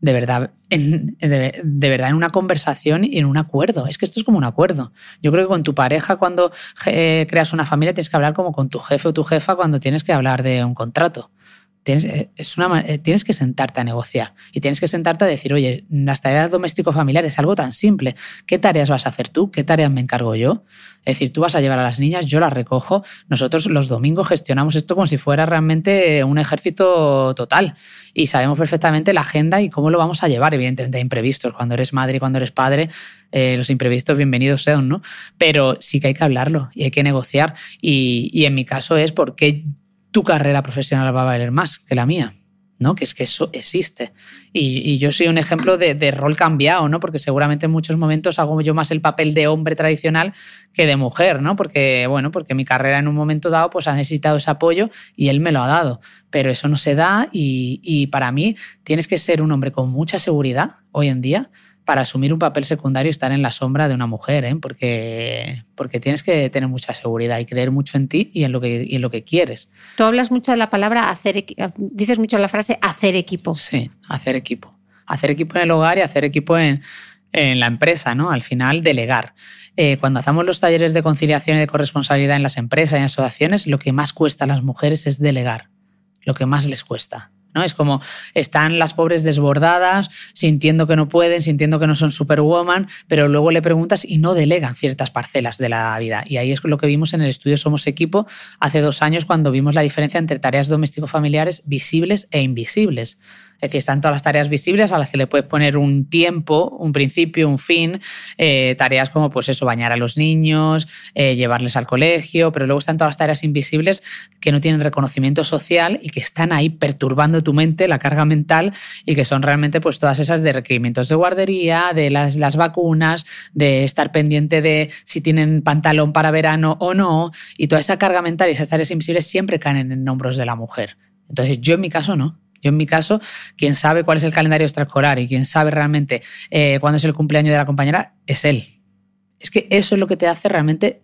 de verdad, en, de, de, verdad en una conversación y en un acuerdo. Es que esto es como un acuerdo. Yo creo que con tu pareja cuando eh, creas una familia tienes que hablar como con tu jefe o tu jefa cuando tienes que hablar de un contrato. Tienes, es una, tienes que sentarte a negociar y tienes que sentarte a decir, oye, las tareas doméstico-familiares es algo tan simple. ¿Qué tareas vas a hacer tú? ¿Qué tareas me encargo yo? Es decir, tú vas a llevar a las niñas, yo las recojo. Nosotros los domingos gestionamos esto como si fuera realmente un ejército total y sabemos perfectamente la agenda y cómo lo vamos a llevar. Evidentemente hay imprevistos. Cuando eres madre y cuando eres padre, eh, los imprevistos bienvenidos sean, ¿no? Pero sí que hay que hablarlo y hay que negociar. Y en mi caso es porque tu carrera profesional va a valer más que la mía. ¿no? Que es que eso existe. Y, yo soy un ejemplo de, rol cambiado, ¿no? Porque seguramente en muchos momentos hago yo más el papel de hombre tradicional que de mujer, ¿no? Porque, bueno, porque mi carrera en un momento dado pues ha necesitado ese apoyo y él me lo ha dado. Pero eso no se da y para mí tienes que ser un hombre con mucha seguridad hoy en día para asumir un papel secundario y estar en la sombra de una mujer, ¿eh? porque, porque tienes que tener mucha seguridad y creer mucho en ti y en lo que, en lo que quieres. Tú hablas mucho de la palabra hacer, dices mucho la frase hacer equipo. Sí, hacer equipo. Hacer equipo en el hogar y hacer equipo en, en la empresa, ¿no? Al final, delegar. Eh, cuando hacemos los talleres de conciliación y de corresponsabilidad en las empresas y en asociaciones, lo que más cuesta a las mujeres es delegar, lo que más les cuesta. ¿No? Es como están las pobres desbordadas, sintiendo que no pueden, sintiendo que no son superwoman, pero luego le preguntas y no delegan ciertas parcelas de la vida. Y ahí es lo que vimos en el estudio Somos Equipo hace dos años cuando vimos la diferencia entre tareas doméstico-familiares visibles e invisibles. Es decir, están todas las tareas visibles a las que le puedes poner un tiempo, un principio, un fin, eh, tareas como pues eso, bañar a los niños, eh, llevarles al colegio, pero luego están todas las tareas invisibles que no tienen reconocimiento social y que están ahí perturbando tu mente, la carga mental, y que son realmente pues todas esas de requerimientos de guardería, de las, las vacunas, de estar pendiente de si tienen pantalón para verano o no, y toda esa carga mental y esas tareas invisibles siempre caen en hombros de la mujer. Entonces yo en mi caso no. Yo en mi caso, quien sabe cuál es el calendario extraescolar y quien sabe realmente eh, cuándo es el cumpleaños de la compañera es él. Es que eso es lo que te hace realmente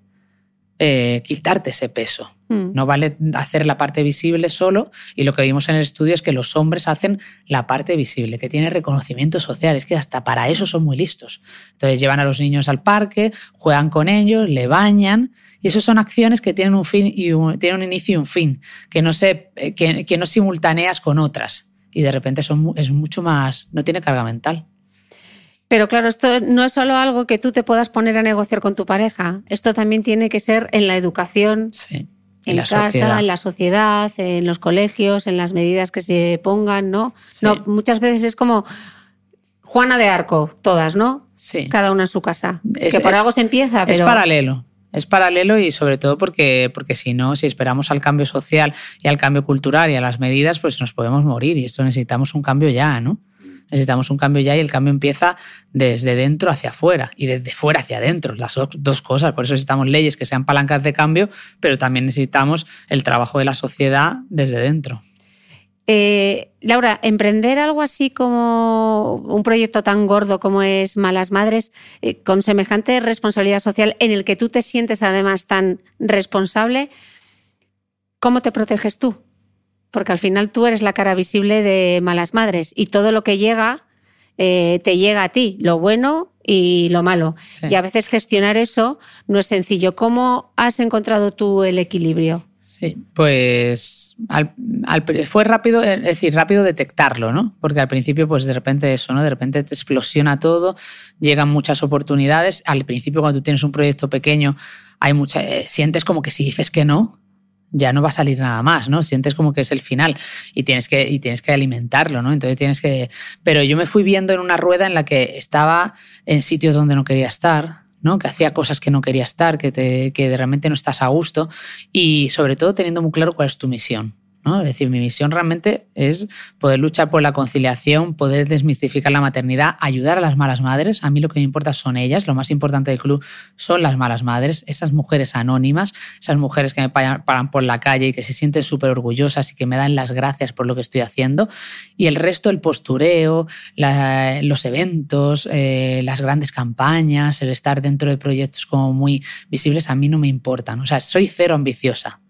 eh, quitarte ese peso. Mm. No vale hacer la parte visible solo y lo que vimos en el estudio es que los hombres hacen la parte visible, que tiene reconocimiento social, es que hasta para eso son muy listos. Entonces llevan a los niños al parque, juegan con ellos, le bañan y eso son acciones que tienen un fin y tienen un inicio y un fin, que no, se, eh, que, no simultaneas con otras. Y de repente son, es mucho más, no tiene carga mental. Pero claro, esto no es solo algo que tú te puedas poner a negociar con tu pareja. Esto también tiene que ser en la educación, en, la casa, en la sociedad, en los colegios, en las medidas que se pongan, ¿no? no muchas veces es como Juana de Arco, todas, ¿no? Sí. Cada una en su casa. que por algo se empieza, pero... Es paralelo. Es paralelo y sobre todo porque, porque si no, si esperamos al cambio social y al cambio cultural y a las medidas, pues nos podemos morir y esto necesitamos un cambio ya, ¿no? Necesitamos un cambio ya y el cambio empieza desde dentro hacia afuera y desde fuera hacia adentro, las dos cosas. Por eso necesitamos leyes que sean palancas de cambio, pero también necesitamos el trabajo de la sociedad desde dentro. Eh, Laura, emprender algo así como un proyecto tan gordo como es Malas Madres, eh, con semejante responsabilidad social en el que tú te sientes además tan responsable, ¿cómo te proteges tú? Porque al final tú eres la cara visible de Malas Madres y todo lo que llega eh, te llega a ti, lo bueno y lo malo. Y a veces gestionar eso no es sencillo. ¿Cómo has encontrado tú el equilibrio? Sí, pues fue rápido, decir, rápido detectarlo, ¿no? Porque al principio, pues de repente eso, ¿no? De repente te explosiona todo, llegan muchas oportunidades. Al principio, cuando tú tienes un proyecto pequeño, hay mucha, eh, sientes como que si dices que no, ya no va a salir nada más, ¿no? Sientes como que es el final y tienes que, y tienes que alimentarlo, ¿no? Entonces tienes que... Pero yo me fui viendo en una rueda en la que estaba en sitios donde no quería estar, que hacía cosas que no quería estar, que, te, que realmente no estás a gusto y sobre todo teniendo muy claro cuál es tu misión. Es decir, mi misión realmente es poder luchar por la conciliación, poder desmistificar la maternidad, ayudar a las malas madres. A mí lo que me importa son ellas, lo más importante del club son las malas madres, esas mujeres anónimas, esas mujeres que me paran por la calle y que se sienten súper orgullosas y que me dan las gracias por lo que estoy haciendo. Y el resto, el postureo, los eventos, eh, las grandes campañas, el estar dentro de proyectos como muy visibles, a mí no me importan. O sea, soy cero ambiciosa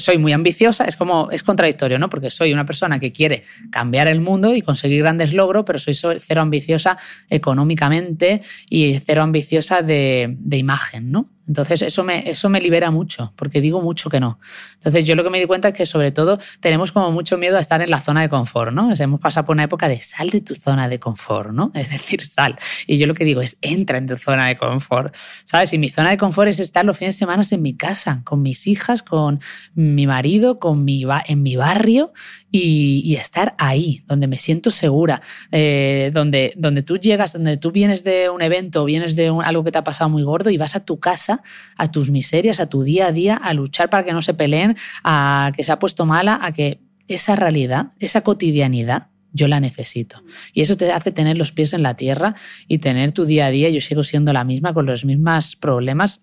soy muy ambiciosa, es como es contradictorio, ¿no? Porque soy una persona que quiere cambiar el mundo y conseguir grandes logros, pero soy cero ambiciosa económicamente y cero ambiciosa de, imagen, ¿no? Entonces eso me, eso me libera mucho, porque digo mucho que no. Entonces yo lo que me di cuenta es que sobre todo tenemos como mucho miedo a estar en la zona de confort, ¿no? hemos pasado por una época de sal de tu zona de confort, ¿no? Es decir, sal. Y yo lo que digo es entra en tu zona de confort, ¿sabes? Y mi zona de confort es estar los fines de semana en mi casa, con mis hijas, con mi marido, con mi, en mi barrio y, estar ahí, donde me siento segura, eh, donde, donde tú llegas, donde tú vienes de un evento, vienes de algo que te ha pasado muy gordo y vas a tu casa, a tus miserias, a tu día a día, a luchar para que no se peleen, a que se ha puesto mala, a que esa realidad, esa cotidianidad, yo la necesito. Y eso te hace tener los pies en la tierra y tener tu día a día. Yo sigo siendo la misma con los mismos problemas.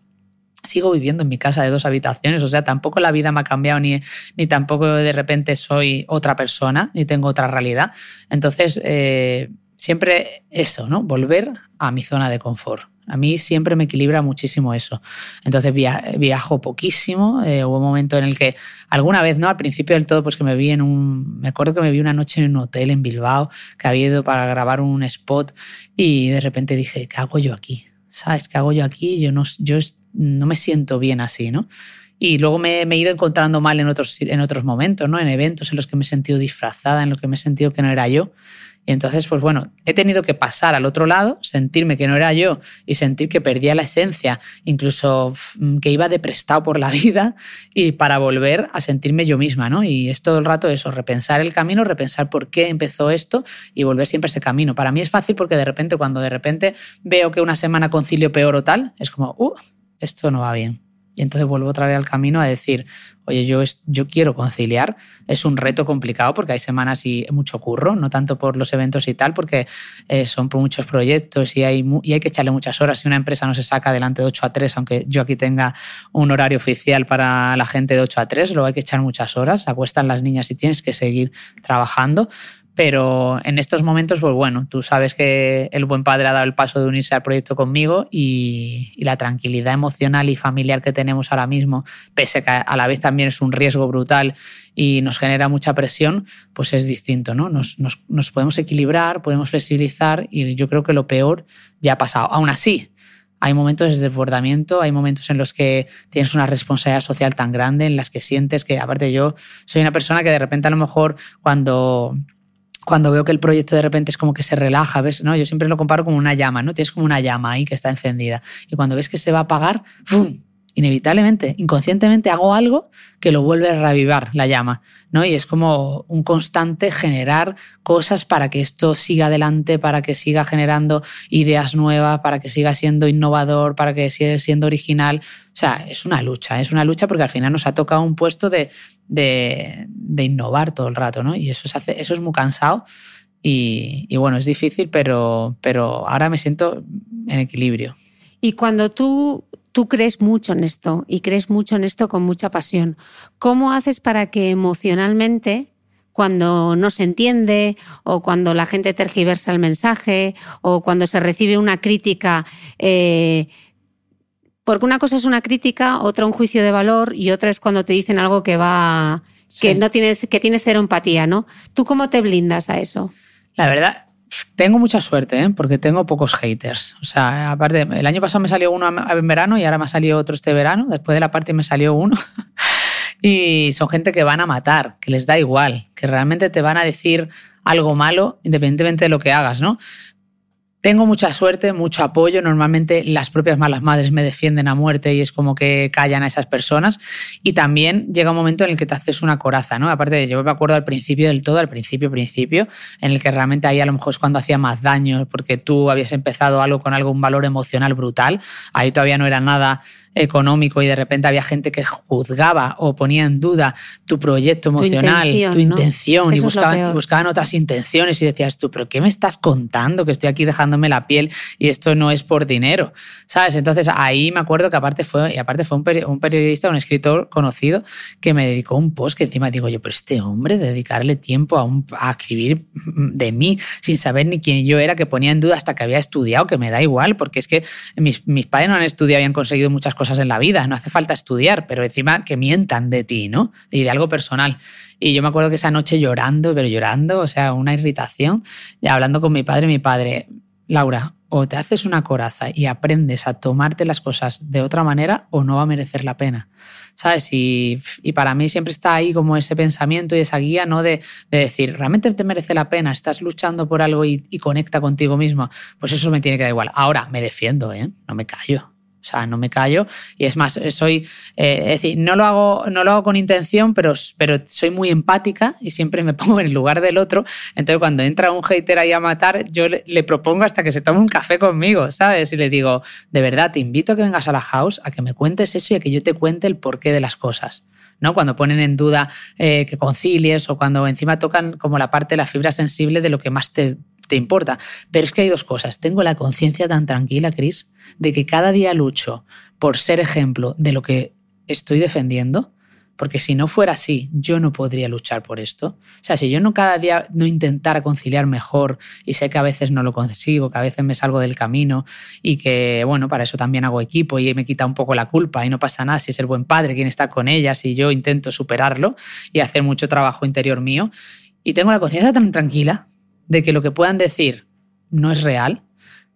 Sigo viviendo en mi casa de dos habitaciones, o sea, tampoco la vida me ha cambiado ni, ni tampoco de repente soy otra persona ni tengo otra realidad. Entonces, eh, siempre eso, ¿no? Volver a mi zona de confort. A mí siempre me equilibra muchísimo eso. Entonces viajo poquísimo. Eh, hubo un momento en el que alguna vez, ¿no? Al principio del todo, pues que me vi en un... Me acuerdo que me vi una noche en un hotel en Bilbao, que había ido para grabar un spot y de repente dije, ¿qué hago yo aquí? ¿Sabes? ¿Qué hago yo aquí? Yo no, yo no me siento bien así, ¿no? Y luego me, he ido encontrando mal en otros, en otros momentos, ¿no? En eventos en los que me he sentido disfrazada, en los que me he sentido que no era yo. Y entonces, pues bueno, he tenido que pasar al otro lado, sentirme que no era yo y sentir que perdía la esencia, incluso mm, que iba de prestado por la vida y para volver a sentirme yo misma, ¿no? Y es todo el rato eso, repensar el camino, repensar por qué empezó esto y volver siempre a ese camino. Para mí es fácil porque de repente, cuando de repente veo que una semana concilio peor o tal, es como, uh, esto no va bien. Y entonces vuelvo otra vez al camino a decir, oye, yo, yo quiero conciliar. Es un reto complicado porque hay semanas y mucho curro, no tanto por los eventos y tal, porque eh, son por muchos proyectos y hay, y hay que echarle muchas horas. Si una empresa no se saca adelante de 8 a 3, aunque yo aquí tenga un horario oficial para la gente de 8 a 3, luego hay que echar muchas horas. Acuestan las niñas y tienes que seguir trabajando. Pero en estos momentos, pues bueno, tú sabes que el buen padre ha dado el paso de unirse al proyecto conmigo y, la tranquilidad emocional y familiar que tenemos ahora mismo, pese a que a la vez también es un riesgo brutal y nos genera mucha presión, pues es distinto, ¿no? Nos, nos podemos equilibrar, podemos flexibilizar y yo creo que lo peor ya ha pasado. Aún así, hay momentos de desbordamiento, hay momentos en los que tienes una responsabilidad social tan grande, en las que sientes que, aparte yo soy una persona que de repente a lo mejor cuando cuando veo que el proyecto de repente es como que se relaja, ¿ves? ¿No? Yo siempre lo comparo como una llama, ¿no? Tienes como una llama ahí que está encendida. Y cuando ves que se va a apagar, ¡pum! Inevitablemente, inconscientemente hago algo que lo vuelve a revivar la llama, ¿no? Y es como un constante generar cosas para que esto siga adelante, para que siga generando ideas nuevas, para que siga siendo innovador, para que siga siendo original. O sea, es una lucha, es una lucha porque al final nos ha tocado un puesto de, de, innovar todo el rato, ¿no? Y eso, hace, eso es muy cansado y, y, bueno, es difícil, pero, pero ahora me siento en equilibrio. Y cuando tú tú crees mucho en esto y crees mucho en esto con mucha pasión. ¿Cómo haces para que emocionalmente, cuando no se entiende o cuando la gente tergiversa el mensaje o cuando se recibe una crítica, eh, porque una cosa es una crítica, otra un juicio de valor y otra es cuando te dicen algo que va que no tiene que tiene cero empatía, ¿no? ¿Tú cómo te blindas a eso? La verdad, tengo mucha suerte, ¿eh? porque tengo pocos haters. O sea, aparte, el año pasado me salió uno en verano y ahora me ha salido otro este verano. Después de la parte me salió uno. y son gente que van a matar, que les da igual, que realmente te van a decir algo malo independientemente de lo que hagas, ¿no? Tengo mucha suerte, mucho apoyo. Normalmente las propias malas madres me defienden a muerte y es como que callan a esas personas. Y también llega un momento en el que te haces una coraza, ¿no? Aparte de, yo me acuerdo al principio del todo, al principio, principio, en el que realmente ahí a lo mejor es cuando hacía más daño porque tú habías empezado algo con algún valor emocional brutal. Ahí todavía no era nada económico y de repente había gente que juzgaba o ponía en duda tu proyecto emocional, tu intención, y buscaban, buscaban, otras intenciones y decías tú, pero ¿qué me estás contando? Que estoy aquí dejándome la piel y esto no es por dinero, ¿sabes? Entonces ahí me acuerdo que aparte fue, y aparte fue un, periodista, un escritor conocido que me dedicó un post que encima digo yo, pero este hombre, dedicarle tiempo a, un, a escribir de mí sin saber ni quién yo era, que ponía en duda hasta que había estudiado, que me da igual, porque es que mis, mis padres no han estudiado y han conseguido muchas cosas cosas en la vida, no hace falta estudiar, pero encima que mientan de ti, ¿no? Y de algo personal. Y yo me acuerdo que esa noche llorando, pero llorando, o sea, una irritación, y hablando con mi padre, mi padre, Laura, o te haces una coraza y aprendes a tomarte las cosas de otra manera o no va a merecer la pena. ¿Sabes? Y, para mí siempre está ahí como ese pensamiento y esa guía, ¿no? De, decir, realmente te merece la pena, estás luchando por algo y, y, conecta contigo mismo. Pues eso me tiene que dar igual. Ahora me defiendo, ¿eh? No me callo O sea, no me callo. Y es más, soy, eh, es decir, no lo hago, no lo hago con intención, pero, pero soy muy empática y siempre me pongo en el lugar del otro. Entonces, cuando entra un hater ahí a matar, yo le, propongo hasta que se tome un café conmigo, ¿sabes? Y le digo, de verdad, te invito a que vengas a la house, a que me cuentes eso y a que yo te cuente el porqué de las cosas. ¿no? Cuando ponen en duda eh, que concilies o cuando encima tocan como la parte de la fibra sensible de lo que más te, te importa. Pero es que hay dos cosas. Tengo la conciencia tan tranquila, Cris, de que cada día lucho por ser ejemplo de lo que estoy defendiendo, porque si no fuera así, yo no podría luchar por esto. O sea, si yo no cada día no intentara conciliar mejor y sé que a veces no lo consigo, que a veces me salgo del camino y que, bueno, para eso también hago equipo y me quita un poco la culpa y no pasa nada si es el buen padre quien está con ellas y yo intento superarlo y hacer mucho trabajo interior mío. Y tengo la conciencia tan tranquila de que lo que puedan decir no es real,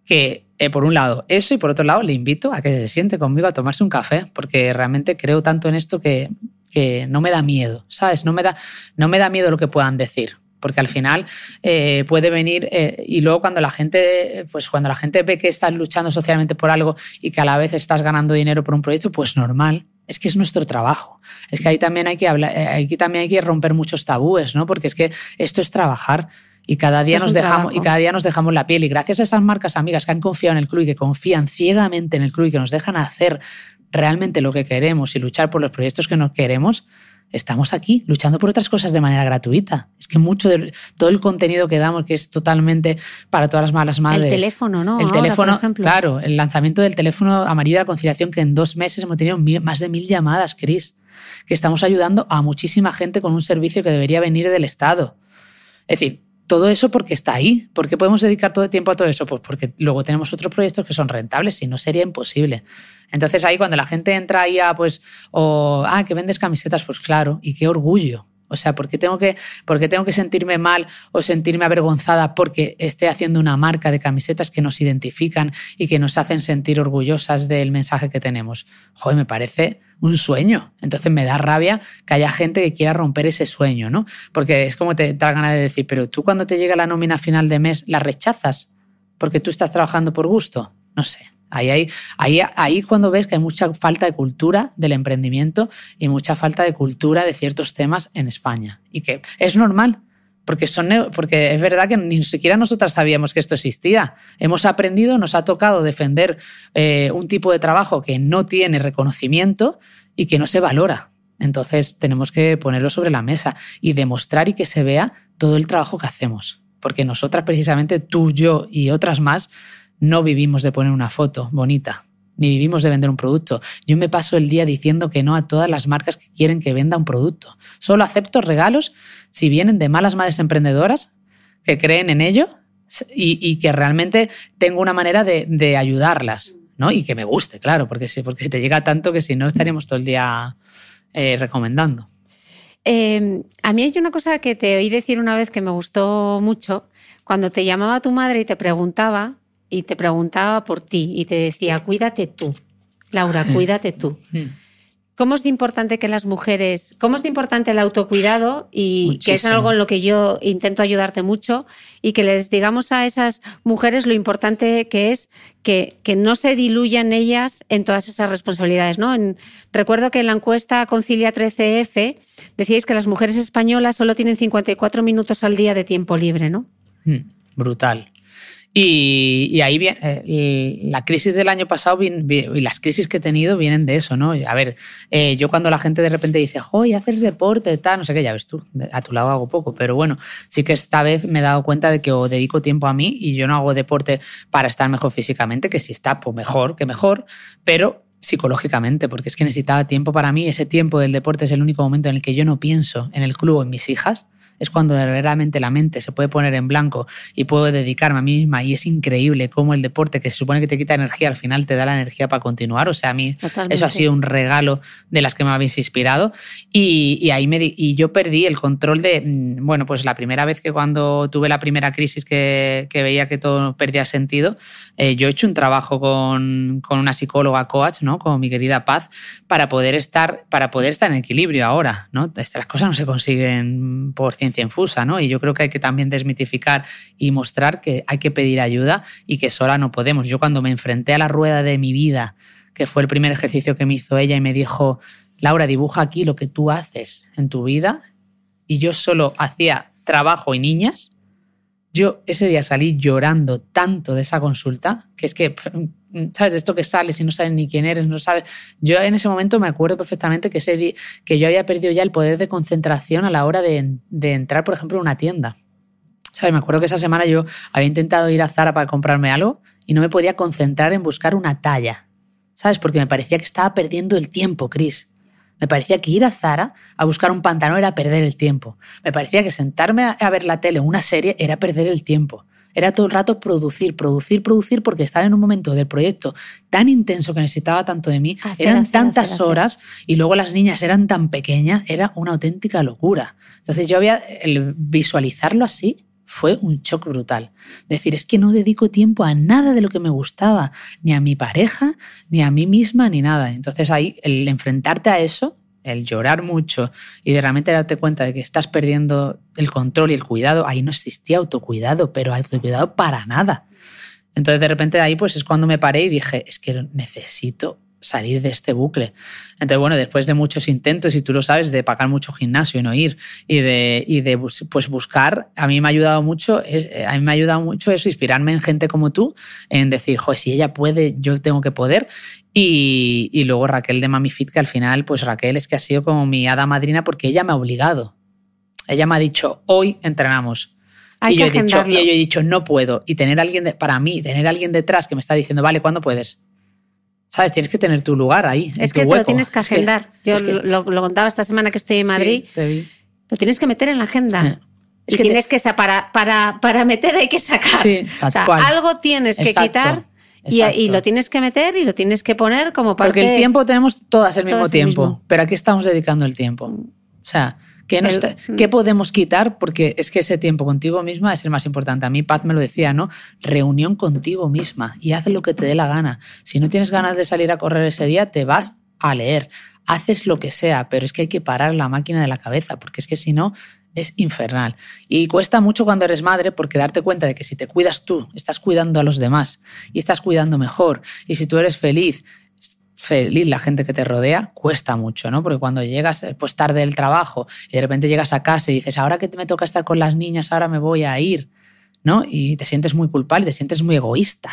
que eh, por un lado eso y por otro lado le invito a que se siente conmigo a tomarse un café, porque realmente creo tanto en esto que, que no me da miedo, ¿sabes? No me da, no me da miedo lo que puedan decir. Porque al final eh, puede venir eh, y luego cuando la gente, pues cuando la gente ve que estás luchando socialmente por algo y que a la vez estás ganando dinero por un proyecto, pues normal, es que es nuestro trabajo. Es que ahí también hay que hablar, aquí también hay que romper muchos tabúes, ¿no? Porque es que esto es trabajar y cada día nos dejamos y cada día nos dejamos la piel y gracias a esas marcas amigas que han confiado en el club y que confían ciegamente en el club y que nos dejan hacer realmente lo que queremos y luchar por los proyectos que nos queremos, estamos aquí luchando por otras cosas de manera gratuita. Es que mucho de todo el contenido que damos, que es totalmente para todas las malas madres. El teléfono, ¿no? El teléfono, claro, el lanzamiento del teléfono amarillo de la conciliación, que en dos meses hemos tenido más de mil llamadas, Cris, que estamos ayudando a muchísima gente con un servicio que debería venir del Estado. Es decir, todo eso porque está ahí. ¿Por qué podemos dedicar todo el tiempo a todo eso? Pues porque luego tenemos otros proyectos que son rentables, si no sería imposible. Entonces ahí cuando la gente entra ahí a, pues, o, ah, que vendes camisetas, pues claro, y qué orgullo. O sea, ¿por qué, tengo que, ¿por qué tengo que sentirme mal o sentirme avergonzada porque esté haciendo una marca de camisetas que nos identifican y que nos hacen sentir orgullosas del mensaje que tenemos? Joder, me parece un sueño. Entonces me da rabia que haya gente que quiera romper ese sueño, ¿no? Porque es como te da ganas de decir, pero tú cuando te llega la nómina final de mes, ¿la rechazas? Porque tú estás trabajando por gusto. No sé. Ahí, ahí, ahí, ahí cuando ves que hay mucha falta de cultura del emprendimiento y mucha falta de cultura de ciertos temas en España. Y que es normal, porque, son, porque es verdad que ni siquiera nosotras sabíamos que esto existía. Hemos aprendido, nos ha tocado defender eh, un tipo de trabajo que no tiene reconocimiento y que no se valora. Entonces tenemos que ponerlo sobre la mesa y demostrar y que se vea todo el trabajo que hacemos. Porque nosotras, precisamente tú, yo y otras más, no vivimos de poner una foto bonita, ni vivimos de vender un producto. Yo me paso el día diciendo que no a todas las marcas que quieren que venda un producto. Solo acepto regalos si vienen de malas madres emprendedoras que creen en ello y, que realmente tengo una manera de, ayudarlas. ¿no? Y que me guste, claro, porque, porque te llega tanto que si no estaríamos todo el día eh, recomendando. Em, a mí hay una cosa que te oí decir una vez que me gustó mucho. Cuando te llamaba tu madre y te preguntaba, y te preguntaba por ti y te decía, cuídate tú, Laura, mm. cuídate tú. Mm. ¿Cómo es de importante que las mujeres, cómo es de importante el autocuidado y que es algo en lo que yo intento ayudarte mucho y que les digamos a esas mujeres lo importante que es que, que no se diluyan ellas en todas esas responsabilidades, ¿no? recuerdo que en la encuesta Concilia 13F decíais que las mujeres españolas solo tienen 54 minutos al día de tiempo libre, ¿no? Mm, brutal. Y, ahí viene, eh, la crisis del año pasado y las crisis que he tenido vienen de eso, ¿no? A ver, eh, yo cuando la gente de repente dice, ¡Joy, haces deporte, tal, no sé qué, ya ves tú, a tu lado hago poco, pero bueno, sí que esta vez me he dado cuenta de que o dedico tiempo a mí y yo no hago deporte para estar mejor físicamente, que si está, pues mejor que mejor, pero psicológicamente, porque es que necesitaba tiempo para mí, ese tiempo del deporte es el único momento en el que yo no pienso en el club o en mis hijas es cuando verdaderamente la mente se puede poner en blanco y puedo dedicarme a mí misma y es increíble cómo el deporte que se supone que te quita energía al final te da la energía para continuar. O sea, a mí eso ha sido un regalo de las que me habéis inspirado y, ahí me y yo perdí el control de, mm, bueno, pues la primera vez que cuando tuve la primera crisis que, veía que todo perdía sentido, eh, yo he hecho un trabajo con, con, una psicóloga coach, ¿no? Con mi querida Paz, para poder estar, para poder estar en equilibrio ahora, ¿no? Estas cosas no se consiguen por infusa, ¿no? Y yo creo que hay que también desmitificar y mostrar que hay que pedir ayuda y que sola no podemos. Yo cuando me enfrenté a la rueda de mi vida, que fue el primer ejercicio que me hizo ella y me dijo, Laura, dibuja aquí lo que tú haces en tu vida. Y yo solo hacía trabajo y niñas. Yo ese día salí llorando tanto de esa consulta, que es que, ¿sabes? De esto que sales y no sabes ni quién eres, no sabes. Yo en ese momento me acuerdo perfectamente que, ese día, que yo había perdido ya el poder de concentración a la hora de, de entrar, por ejemplo, en una tienda. ¿Sabes? Me acuerdo que esa semana yo había intentado ir a Zara para comprarme algo y no me podía concentrar en buscar una talla. ¿Sabes? Porque me parecía que estaba perdiendo el tiempo, Chris. Me parecía que ir a Zara a buscar un pantalón era perder el tiempo. Me parecía que sentarme a ver la tele o una serie era perder el tiempo. Era todo el rato producir, producir, producir, porque estaba en un momento del proyecto tan intenso que necesitaba tanto de mí. eran tantas horas y luego las niñas eran tan pequeñas, era una auténtica locura. Entonces yo había, el visualizarlo así, fue un shock brutal. Decir, es que no dedico tiempo a nada de lo que me gustaba, ni a mi pareja, ni a mí misma, ni nada. Entonces ahí el enfrentarte a eso, el llorar mucho y de realmente darte cuenta de que estás perdiendo el control y el cuidado, ahí no existía autocuidado, pero autocuidado para nada. Entonces de repente ahí pues es cuando me paré y dije, es que necesito salir de este bucle. Entonces, bueno, después de muchos intentos, y tú lo sabes, de pagar mucho gimnasio y no ir, y de, y de pues buscar, a mí me ha ayudado mucho, eh, a mí me ha ayudado mucho eso, inspirarme en gente como tú, en decir, joder, si ella puede, yo tengo que poder. Y, y luego Raquel de Mami Fit, que al final, pues Raquel es que ha sido como mi hada madrina porque ella me ha obligado. Ella me ha dicho, hoy entrenamos. y, yo he dicho, y yo he dicho, no puedo. Y tener alguien, de, para mí, tener alguien detrás que me está diciendo, vale, ¿cuándo puedes? ¿Sabes? Tienes que tener tu lugar ahí. Es que te lo tienes que agendar. Yo lo, contaba esta semana que estoy en Madrid. Lo tienes que meter en la agenda. y tienes que para, para, para meter hay que sacar. algo tienes que quitar y, lo tienes que meter y lo tienes que poner como parte. Porque el tiempo tenemos todas el mismo tiempo, pero aquí estamos dedicando el tiempo. O sea, ¿Qué, ¿Qué, podemos quitar? Porque es que ese tiempo contigo misma es el más importante. A mí Paz me lo decía, ¿no? Reunión contigo misma y haz lo que te dé la gana. Si no tienes ganas de salir a correr ese día, te vas a leer. Haces lo que sea, pero es que hay que parar la máquina de la cabeza, porque es que si no, es infernal. Y cuesta mucho cuando eres madre porque darte cuenta de que si te cuidas tú, estás cuidando a los demás y estás cuidando mejor. Y si tú eres feliz, feliz la gente que te rodea, cuesta mucho, ¿no? Porque cuando llegas pues tarde del trabajo y de repente llegas a casa y dices, ahora que me toca estar con las niñas, ahora me voy a ir, ¿no? Y te sientes muy culpable, te sientes muy egoísta.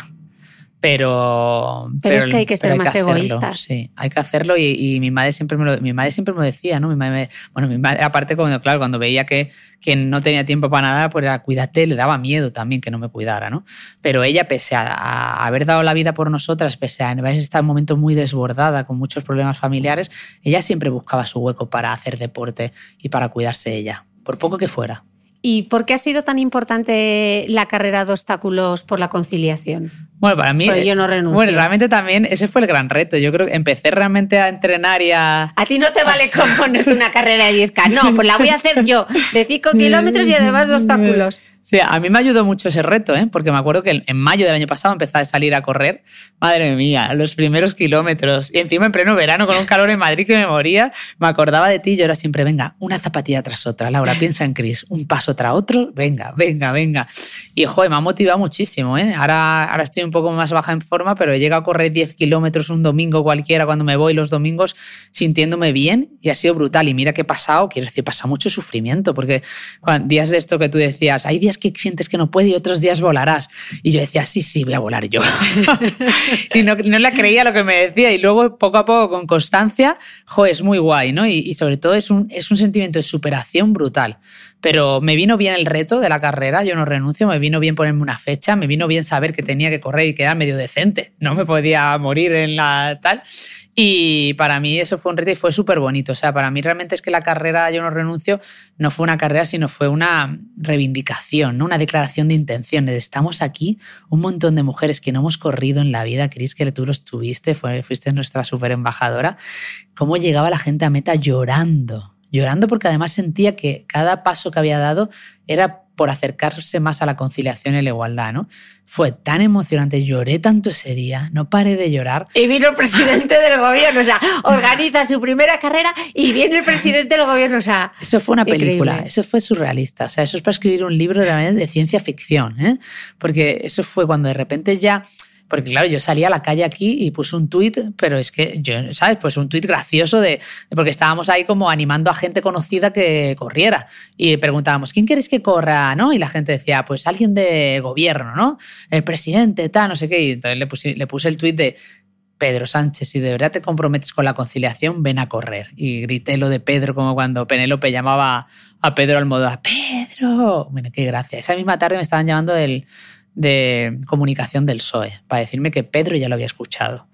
Pero, pero, es que hay que ser más egoístas. Sí, hay que hacerlo y, mi madre siempre me lo, mi madre siempre me decía, ¿no? Mi madre, bueno, mi madre, aparte, cuando, claro, cuando veía que, que no tenía tiempo para nada, pues era cuídate, le daba miedo también que no me cuidara, ¿no? Pero ella, pese a, haber dado la vida por nosotras, pese a haber estado en un momento muy desbordada, con muchos problemas familiares, ella siempre buscaba su hueco para hacer deporte y para cuidarse ella, por poco que fuera. ¿Y por qué ha sido tan importante la carrera de obstáculos por la conciliación? Bueno, para mí. Pues yo no renuncio. Bueno, realmente también ese fue el gran reto. Yo creo que empecé realmente a entrenar y a. A ti no te vale con ponerte una carrera de 10K. No, pues la voy a hacer yo, de 5 kilómetros y además de obstáculos. Sí, a mí me ayudó mucho ese reto, ¿eh? porque me acuerdo que en mayo del año pasado empecé a salir a correr. Madre mía, los primeros kilómetros. Y encima en pleno verano con un calor en Madrid que me moría, me acordaba de ti. Yo era siempre, venga, una zapatilla tras otra. Laura, piensa en Chris, un paso tras otro, venga, venga, venga. Y joder, me ha motivado muchísimo. ¿eh? Ahora, ahora estoy un poco más baja en forma, pero he llegado a correr 10 kilómetros un domingo cualquiera cuando me voy los domingos sintiéndome bien y ha sido brutal. Y mira qué he pasado, quiero decir, pasa mucho sufrimiento, porque días de esto que tú decías, hay días que sientes que no puede y otros días volarás. Y yo decía, sí, sí, voy a volar yo. y no, no le creía lo que me decía. Y luego, poco a poco, con constancia, jo, es muy guay, ¿no? Y, sobre todo es un, es un sentimiento de superación brutal. Pero me vino bien el reto de la carrera, yo no renuncio, me vino bien ponerme una fecha, me vino bien saber que tenía que correr y quedar medio decente, no me podía morir en la tal. Y para mí eso fue un reto y fue súper bonito. O sea, para mí realmente es que la carrera Yo no renuncio no fue una carrera, sino fue una reivindicación, ¿no? una declaración de intenciones. Estamos aquí, un montón de mujeres que no hemos corrido en la vida. Cris, que tú los tuviste, fuiste nuestra súper embajadora. ¿Cómo llegaba la gente a meta llorando? Llorando porque además sentía que cada paso que había dado era por acercarse más a la conciliación y la igualdad, ¿no? Fue tan emocionante, lloré tanto ese día, no paré de llorar. Y vino el presidente del gobierno, o sea, organiza su primera carrera y viene el presidente del gobierno, o sea. Eso fue una película, eso fue surrealista, o sea, eso es para escribir un libro de, de ciencia ficción, ¿eh? Porque eso fue cuando de repente ya Porque claro, yo salí a la calle aquí y puse un tuit, pero es que yo, ¿sabes? Pues un tuit gracioso de, porque estábamos ahí como animando a gente conocida que corriera. Y preguntábamos, ¿quién quieres que corra? ¿No? Y la gente decía, pues alguien de gobierno, ¿no? El presidente, tal, no sé qué. Y entonces le puse, le puse el tuit de, Pedro Sánchez, si de verdad te comprometes con la conciliación, ven a correr. Y grité lo de Pedro, como cuando Penélope llamaba a Pedro Almodóvar. ¡Pedro! Bueno, qué gracia. Esa misma tarde me estaban llamando del, de comunicación del PSOE para decirme que Pedro ya lo había escuchado.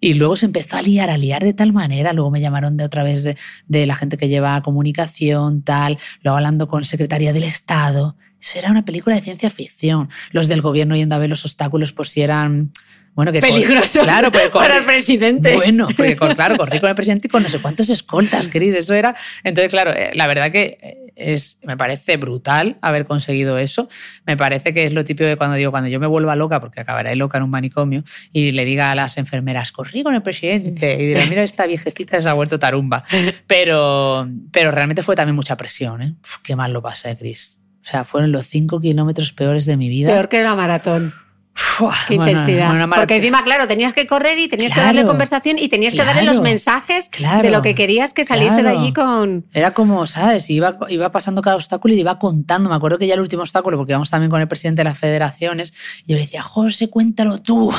Y luego se empezó a liar, a liar de tal manera. Luego me llamaron de otra vez de, de la gente que lleva comunicación, tal. Luego hablando con Secretaría del Estado. Eso era una película de ciencia ficción. Los del gobierno yendo a ver los obstáculos por si eran bueno, que Peligroso claro, para el presidente. Bueno, porque claro, corrí con el presidente y con no sé cuántos escoltas, Cris, eso era. Entonces, claro, eh, la verdad que eh, es, me parece brutal haber conseguido eso. Me parece que es lo típico de cuando digo, cuando yo me vuelva loca, porque acabaré loca en un manicomio, y le diga a las enfermeras, corrí con el presidente, y dirá, mira, esta viejecita se ha vuelto tarumba. Pero, pero realmente fue también mucha presión, ¿eh? qué mal lo pasé, Cris. O sea, fueron los cinco kilómetros peores de mi vida. Peor que la maratón. Qué intensidad. Porque encima, claro, tenías que correr y tenías que darle conversación y tenías que darle los mensajes de lo que querías que saliese de allí con. Era como, ¿sabes? Iba, iba pasando cada obstáculo y iba contando. Me acuerdo que ya el último obstáculo, porque íbamos también con el presidente de las federaciones, yo le decía, José, cuéntalo tú.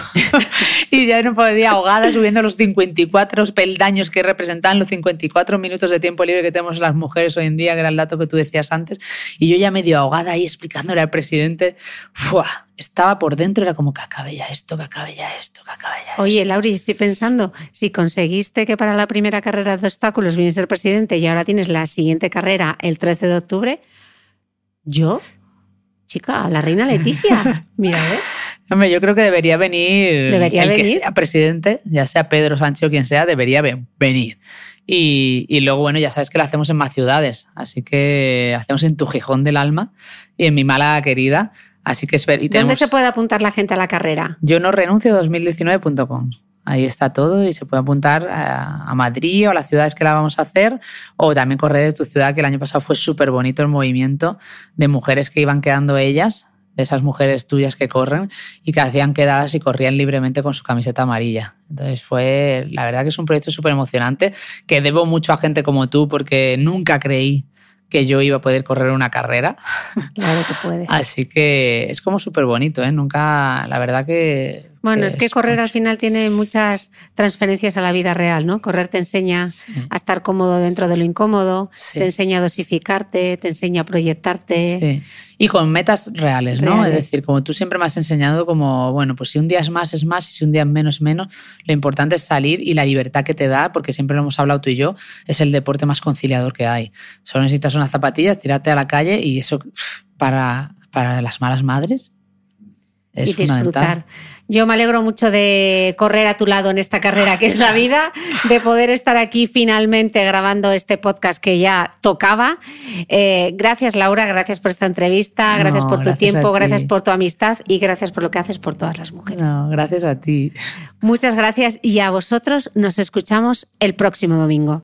y ya no podía ahogada subiendo los 54 peldaños que representaban los 54 minutos de tiempo libre que tenemos las mujeres hoy en día, que era el dato que tú decías antes. Y yo ya medio ahogada ahí explicándole al presidente, ¡fua! Estaba por dentro, era como que acabe ya esto, que acabe ya esto, que acabe ya Oye, Lauri, estoy pensando, si conseguiste que para la primera carrera de obstáculos vienes ser presidente y ahora tienes la siguiente carrera el 13 de octubre, yo, chica, la reina Leticia, mira, ¿eh? Hombre, yo creo que debería venir ¿Debería el venir? que sea presidente, ya sea Pedro Sánchez o quien sea, debería venir. Y, y, luego, bueno, ya sabes que lo hacemos en más ciudades, así que hacemos en tu Gijón del Alma y en mi mala querida. Así que y tenemos, ¿Dónde se puede apuntar la gente a la carrera? Yo no renuncio 2019.com. Ahí está todo y se puede apuntar a, Madrid o a las ciudades que la vamos a hacer o también correr de tu ciudad, que el año pasado fue súper bonito el movimiento de mujeres que iban quedando ellas, de esas mujeres tuyas que corren y que hacían quedadas y corrían libremente con su camiseta amarilla. Entonces fue, la verdad que es un proyecto súper emocionante que debo mucho a gente como tú porque nunca creí que yo iba a poder correr una carrera. Claro que puede. Así que es como súper bonito, ¿eh? Nunca, la verdad que... Bueno, es, que correr al final tiene muchas transferencias a la vida real, ¿no? Correr te enseña a estar cómodo dentro de lo incómodo, te enseña a dosificarte, te enseña a proyectarte. Sí. Y con metas reales, ¿no? Reales. Es decir, como tú siempre me has enseñado, como, bueno, pues si un día es más, es más, y si un día es menos, menos, lo importante es salir y la libertad que te da, porque siempre lo hemos hablado tú y yo, es el deporte más conciliador que hay. Solo necesitas unas zapatillas, tirarte a la calle y eso para, para las malas madres es y disfrutar. Yo me alegro mucho de correr a tu lado en esta carrera que es la vida, de poder estar aquí finalmente grabando este podcast que ya tocaba. Eh, gracias Laura, gracias por esta entrevista, gracias No, por tu gracias tiempo, gracias por tu amistad y gracias por lo que haces por todas las mujeres. No, gracias a ti. Muchas gracias y a vosotros nos escuchamos el próximo domingo.